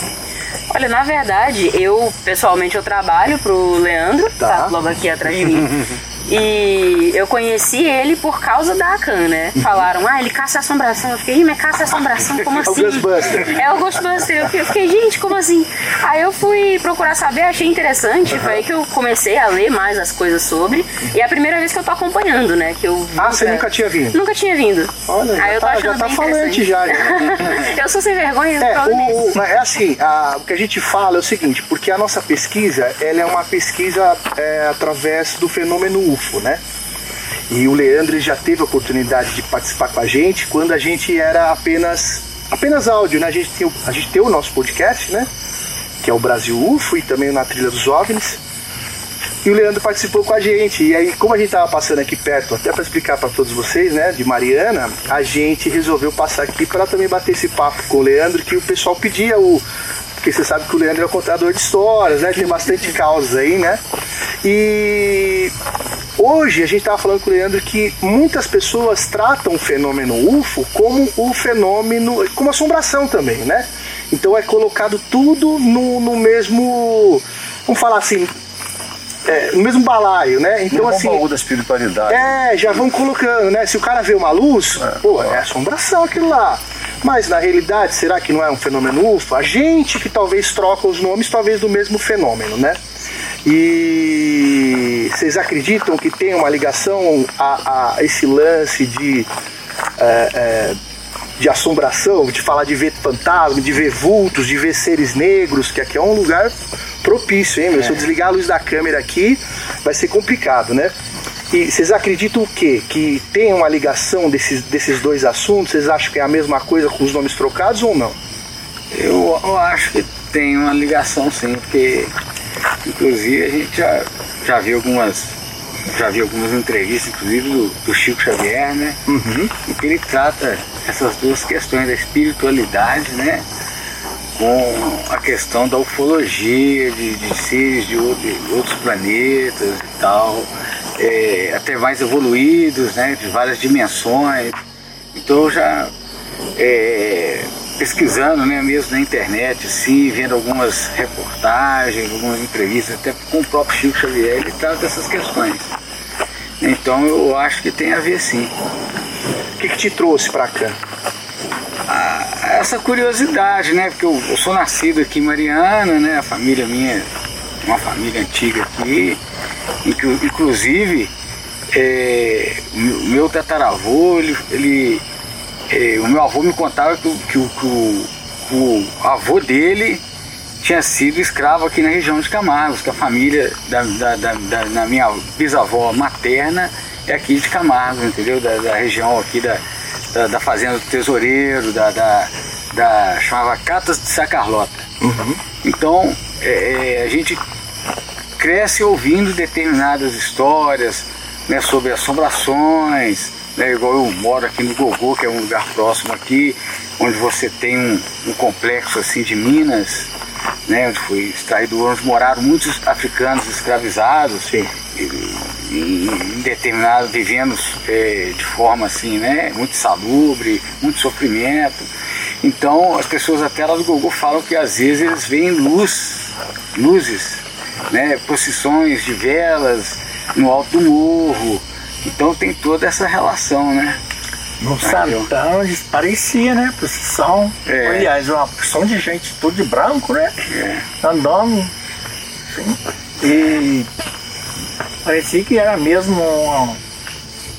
Olha, na verdade, eu pessoalmente eu trabalho pro Leandro, Tá. tá, logo aqui atrás de mim. E eu conheci ele por causa da Akan, né? Falaram, ah, ele caça assombração. Eu fiquei, "Ih, mas caça assombração, como É o assim? Ghostbuster. É o Ghostbuster. Eu fiquei- eu fiquei, gente, como assim? Aí eu fui procurar saber, achei interessante. Foi aí que eu comecei a ler mais as coisas sobre. E é a primeira vez que eu tô acompanhando, né? Que eu Ah, você nunca tinha vindo? Nunca tinha vindo. Olha, aí eu tô tá, achando já tá falante já. eu sou sem vergonha, É, o, o- mas é assim, a- o que a gente fala é o seguinte, porque a nossa pesquisa, ela é uma pesquisa é, através do fenômeno Né? E o Leandro já teve a oportunidade de participar com a gente quando a gente era apenas apenas áudio, né? A gente tem, a gente tem o nosso podcast, né? Que é o Brasil UFO e também na Trilha dos OVNIs. E o Leandro participou com a gente. E aí, como a gente tava passando aqui perto, até para explicar para todos vocês, né, de Mariana, a gente resolveu passar aqui para também bater esse papo com o Leandro, que o pessoal pedia o. Porque você sabe que o Leandro é um contador de histórias, né? Tem bastante causas aí, né? E hoje a gente estava falando com o Leandro que muitas pessoas tratam o fenômeno UFO como o fenômeno, como assombração também, né? Então é colocado tudo no, no mesmo, vamos falar assim, é, no mesmo balaio, né? Então no assim, baú da espiritualidade. é, já vão colocando, né? Se o cara vê uma luz, pô, é assombração aquilo lá. Mas na realidade, será que não é um fenômeno UFO? A gente que talvez troca os nomes, talvez do mesmo fenômeno, né? E vocês acreditam que tem uma ligação a, a esse lance de, é, é, de assombração, de falar de ver fantasma, de ver vultos, de ver seres negros, que aqui é um lugar propício, hein, meu? Se eu desligar a luz da câmera aqui, vai ser complicado, né? E vocês acreditam o quê? Que tem uma ligação desses, desses dois assuntos? Vocês acham que é a mesma coisa com os nomes trocados ou não? Eu, eu acho que tem uma ligação sim, porque inclusive a gente já, já viu algumas. Já vi algumas entrevistas, inclusive do, do Chico Xavier, né? Em que ele trata essas duas questões da espiritualidade, né? Com a questão da ufologia, de, de seres de, outro- de outros planetas e tal, é, até mais evoluídos, né? De várias dimensões. Então eu já é, pesquisando né, mesmo na internet, assim, vendo algumas reportagens, algumas entrevistas, até com o próprio Chico Xavier, ele trata dessas questões. Então eu acho que tem a ver sim. O que, que te trouxe pra cá? Ah, essa curiosidade, né? Porque eu, eu sou nascido aqui em Mariana, né? A família minha uma família antiga aqui. Inclu- Inclusive, é, o meu- tataravô, ele, ele é, o meu avô me contava que, o- que o- que o, o avô dele tinha sido escravo aqui na região de Camargos, que a família da, da, da, da- da minha bisavó materna é aqui de Camargos, entendeu? Da, da região aqui da, da, da fazenda do tesoureiro, da, da, da- chamava Catas de Sacarlota. Então é, é, a gente cresce ouvindo determinadas histórias né, sobre assombrações, né, igual eu moro aqui no Gogô, que é um lugar próximo aqui, onde você tem um, um complexo assim de minas, né, onde foi extraído onde moraram muitos africanos escravizados, e, e- em determinado, vivendo eh, de forma assim, né, muito salubre, muito sofrimento. Então as pessoas até lá do Gogô falam que às vezes eles veem luz, luzes, né, procissões de velas no alto do morro. Então tem toda essa relação, né? No eles parecia, né? Procissão. É. Aliás, uma porção de gente tudo de branco, né? É. Andando. Sim. E parecia que era mesmo uma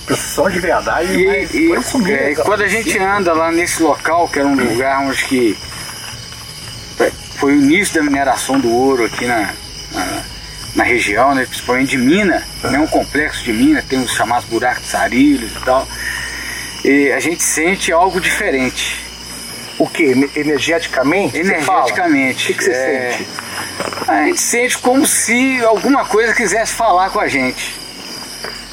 procissão de verdade, E, e, foi sumindo. é, e quando a gente anda lá nesse local, que era um lugar onde que foi o início da mineração do ouro aqui na, na, na região, né, principalmente de mina, né, um complexo de mina, tem os chamados buracos de sarilhos e tal, e a gente sente algo diferente. O que? Energeticamente? Energeticamente. O que, que você é, sente? A gente sente como se alguma coisa quisesse falar com a gente.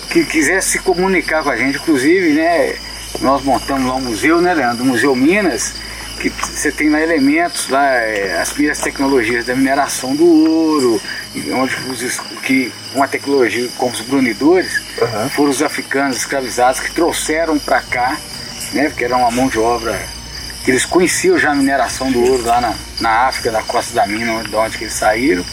Que quisesse se comunicar com a gente. Inclusive, né, nós montamos lá um museu, né, Leandro? O Museu Minas, que você tem lá elementos, lá, é, as primeiras tecnologias da mineração do ouro, onde os, que uma tecnologia como os brunidores foram os africanos escravizados que trouxeram para cá, né, porque era uma mão de obra que eles conheciam já a mineração do ouro lá na, na África, na costa da mina, onde, de onde que eles saíram.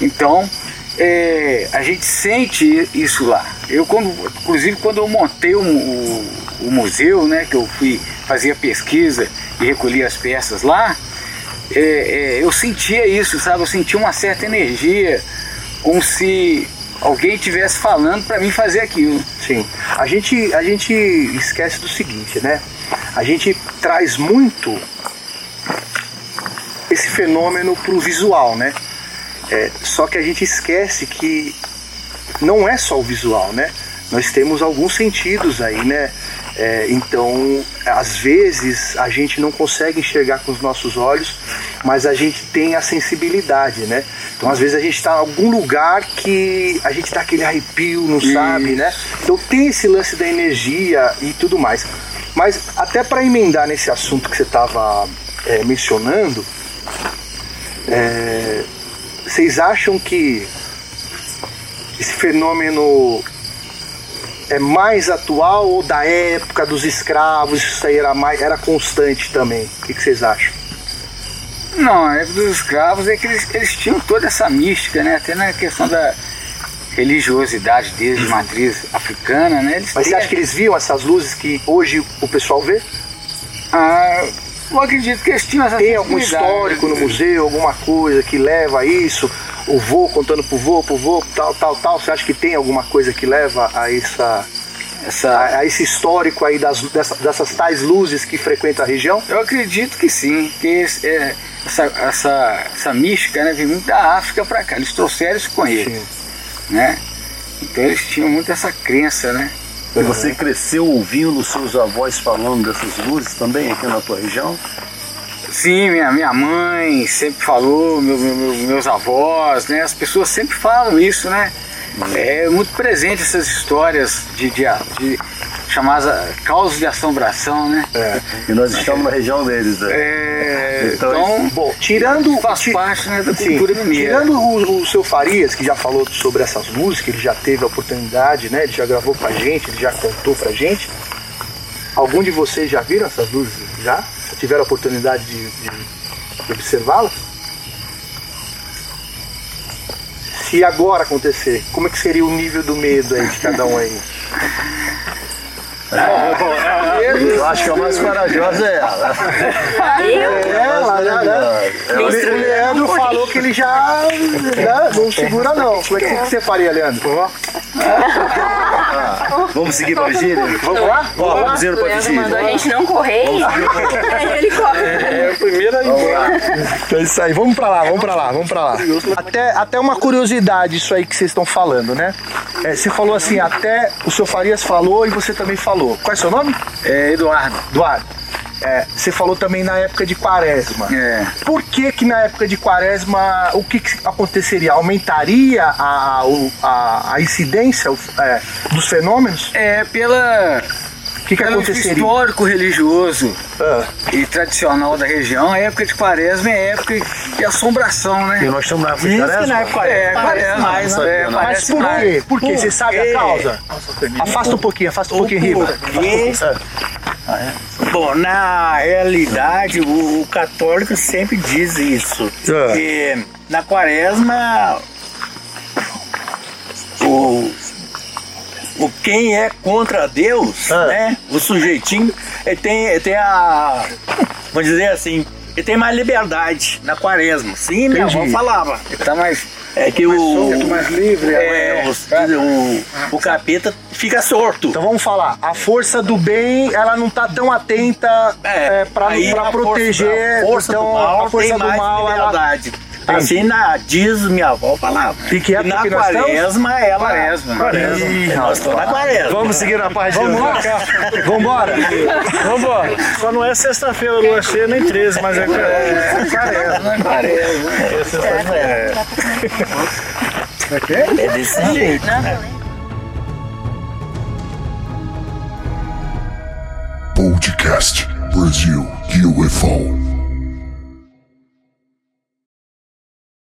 Então, é, a gente sente isso lá. Eu, quando, inclusive, quando eu montei o, o, o museu, né, que eu fui fazer a pesquisa e recolhi as peças lá, é, é, eu sentia isso, sabe? Eu sentia uma certa energia, como se alguém estivesse falando para mim fazer aquilo. Sim. A gente, a gente esquece do seguinte, né? A gente traz muito esse fenômeno pro visual, né? É, só que a gente esquece que não é só o visual, né? Nós temos alguns sentidos aí, né? É, então, às vezes a gente não consegue enxergar com os nossos olhos, mas a gente tem a sensibilidade, né? Então, às vezes a gente está em algum lugar que a gente dá aquele arrepio, não sabe, né? Então tem esse lance da energia e tudo mais. Mas até para emendar nesse assunto que você estava é, mencionando, é, vocês acham que esse fenômeno é mais atual ou da época dos escravos isso aí era mais era constante também? O que, que vocês acham? Não, a época dos escravos é que eles, eles tinham toda essa mística, né? Até na questão da religiosidade deles de matriz africana, né? Eles Mas você têm- acha que eles viam essas luzes que hoje o pessoal vê? Ah, eu acredito que eles tinham essa Tem algum histórico no museu, alguma coisa que leva a isso? O vô contando pro vô, pro vô, tal, tal, tal. Você acha que tem alguma coisa que leva a essa, a, a esse histórico aí das, dessa- dessas tais luzes que frequentam a região? Eu acredito que sim, que esse- é, essa, essa, essa mística né, vem muito da África para cá. Eles trouxeram isso com eles. Né? Então eles tinham muito essa crença, né? E você cresceu ouvindo seus avós falando dessas luzes também aqui na tua região? Sim, minha, minha mãe sempre falou, meu- meu- meu- meus avós, né? As pessoas sempre falam isso, né? É muito presente essas histórias de, de, de chamadas causas de assombração, né? E nós estamos na região deles, né? É, Então, então, Bom, tirando. faz parte né, da Sim, cultura mineira. tirando o, o seu Farias, que já falou sobre essas que ele já teve a oportunidade, né? Ele já gravou com a gente, ele já contou pra gente. Algum de vocês já viram essas luzes? Já? Já tiveram a oportunidade de, de- de observá-las? Se agora acontecer, como é que seria o nível do medo aí de cada um aí? Eu acho que a mais corajosa é ela. É, ela, né, o Leandro falou que ele já né, não segura não. Como é que você faria, Leandro? Vamos seguir para Vigília? Vamos lá? Ó, vamos indo O para Leandro mandou a gente não correr e aí ele corre. É a primeira Então é isso aí, vamos pra lá, vamos pra lá, vamos pra lá. Até, até uma curiosidade isso aí que vocês estão falando, né? É, você falou assim, até o seu Farias falou e você também falou. Qual é seu nome? É, Eduardo. Eduardo. É, você falou também na época de quaresma. É. Por que que na época de quaresma, o que, que aconteceria? Aumentaria a, a, a incidência é, dos fenômenos? É, pela. O que, que pelo aconteceria? histórico religioso Ah, e tradicional da região, a época de quaresma é época de assombração, né? E nós estamos na época de na Quaresma? época É, parece quaresma, mais, né? é, mas parece por quê? Por quê? Você sabe a quê? causa? Afasta um pouquinho, afasta um pouquinho, Riba. porquê? Bom, na realidade, o, o católico sempre diz isso. Ah. Que na quaresma, o, o quem é contra Deus, Ah. né? O sujeitinho, ele tem, ele tem a. Vamos dizer assim, ele tem mais liberdade na quaresma. Sim, minha avó Entendi. falava. Tá mais. É que o. mais livre. É, o, o, o capeta fica sorto. Então vamos falar, a força do bem, ela não tá tão atenta é, pra, aí pra a força proteger. então do mal a força tem do mais mal, ela. Liberdade. Assim na, diz minha avó falava. E que época na que quaresma ela. Quaresma. Ih, nós estamos na quaresma. Vamos seguir na página. Vamos lá? Vambora! Vambora. Só não é sexta-feira, lua cheia, nem 13, mas é, é quaresma. É desse jeito. Podcast Brasil UFO.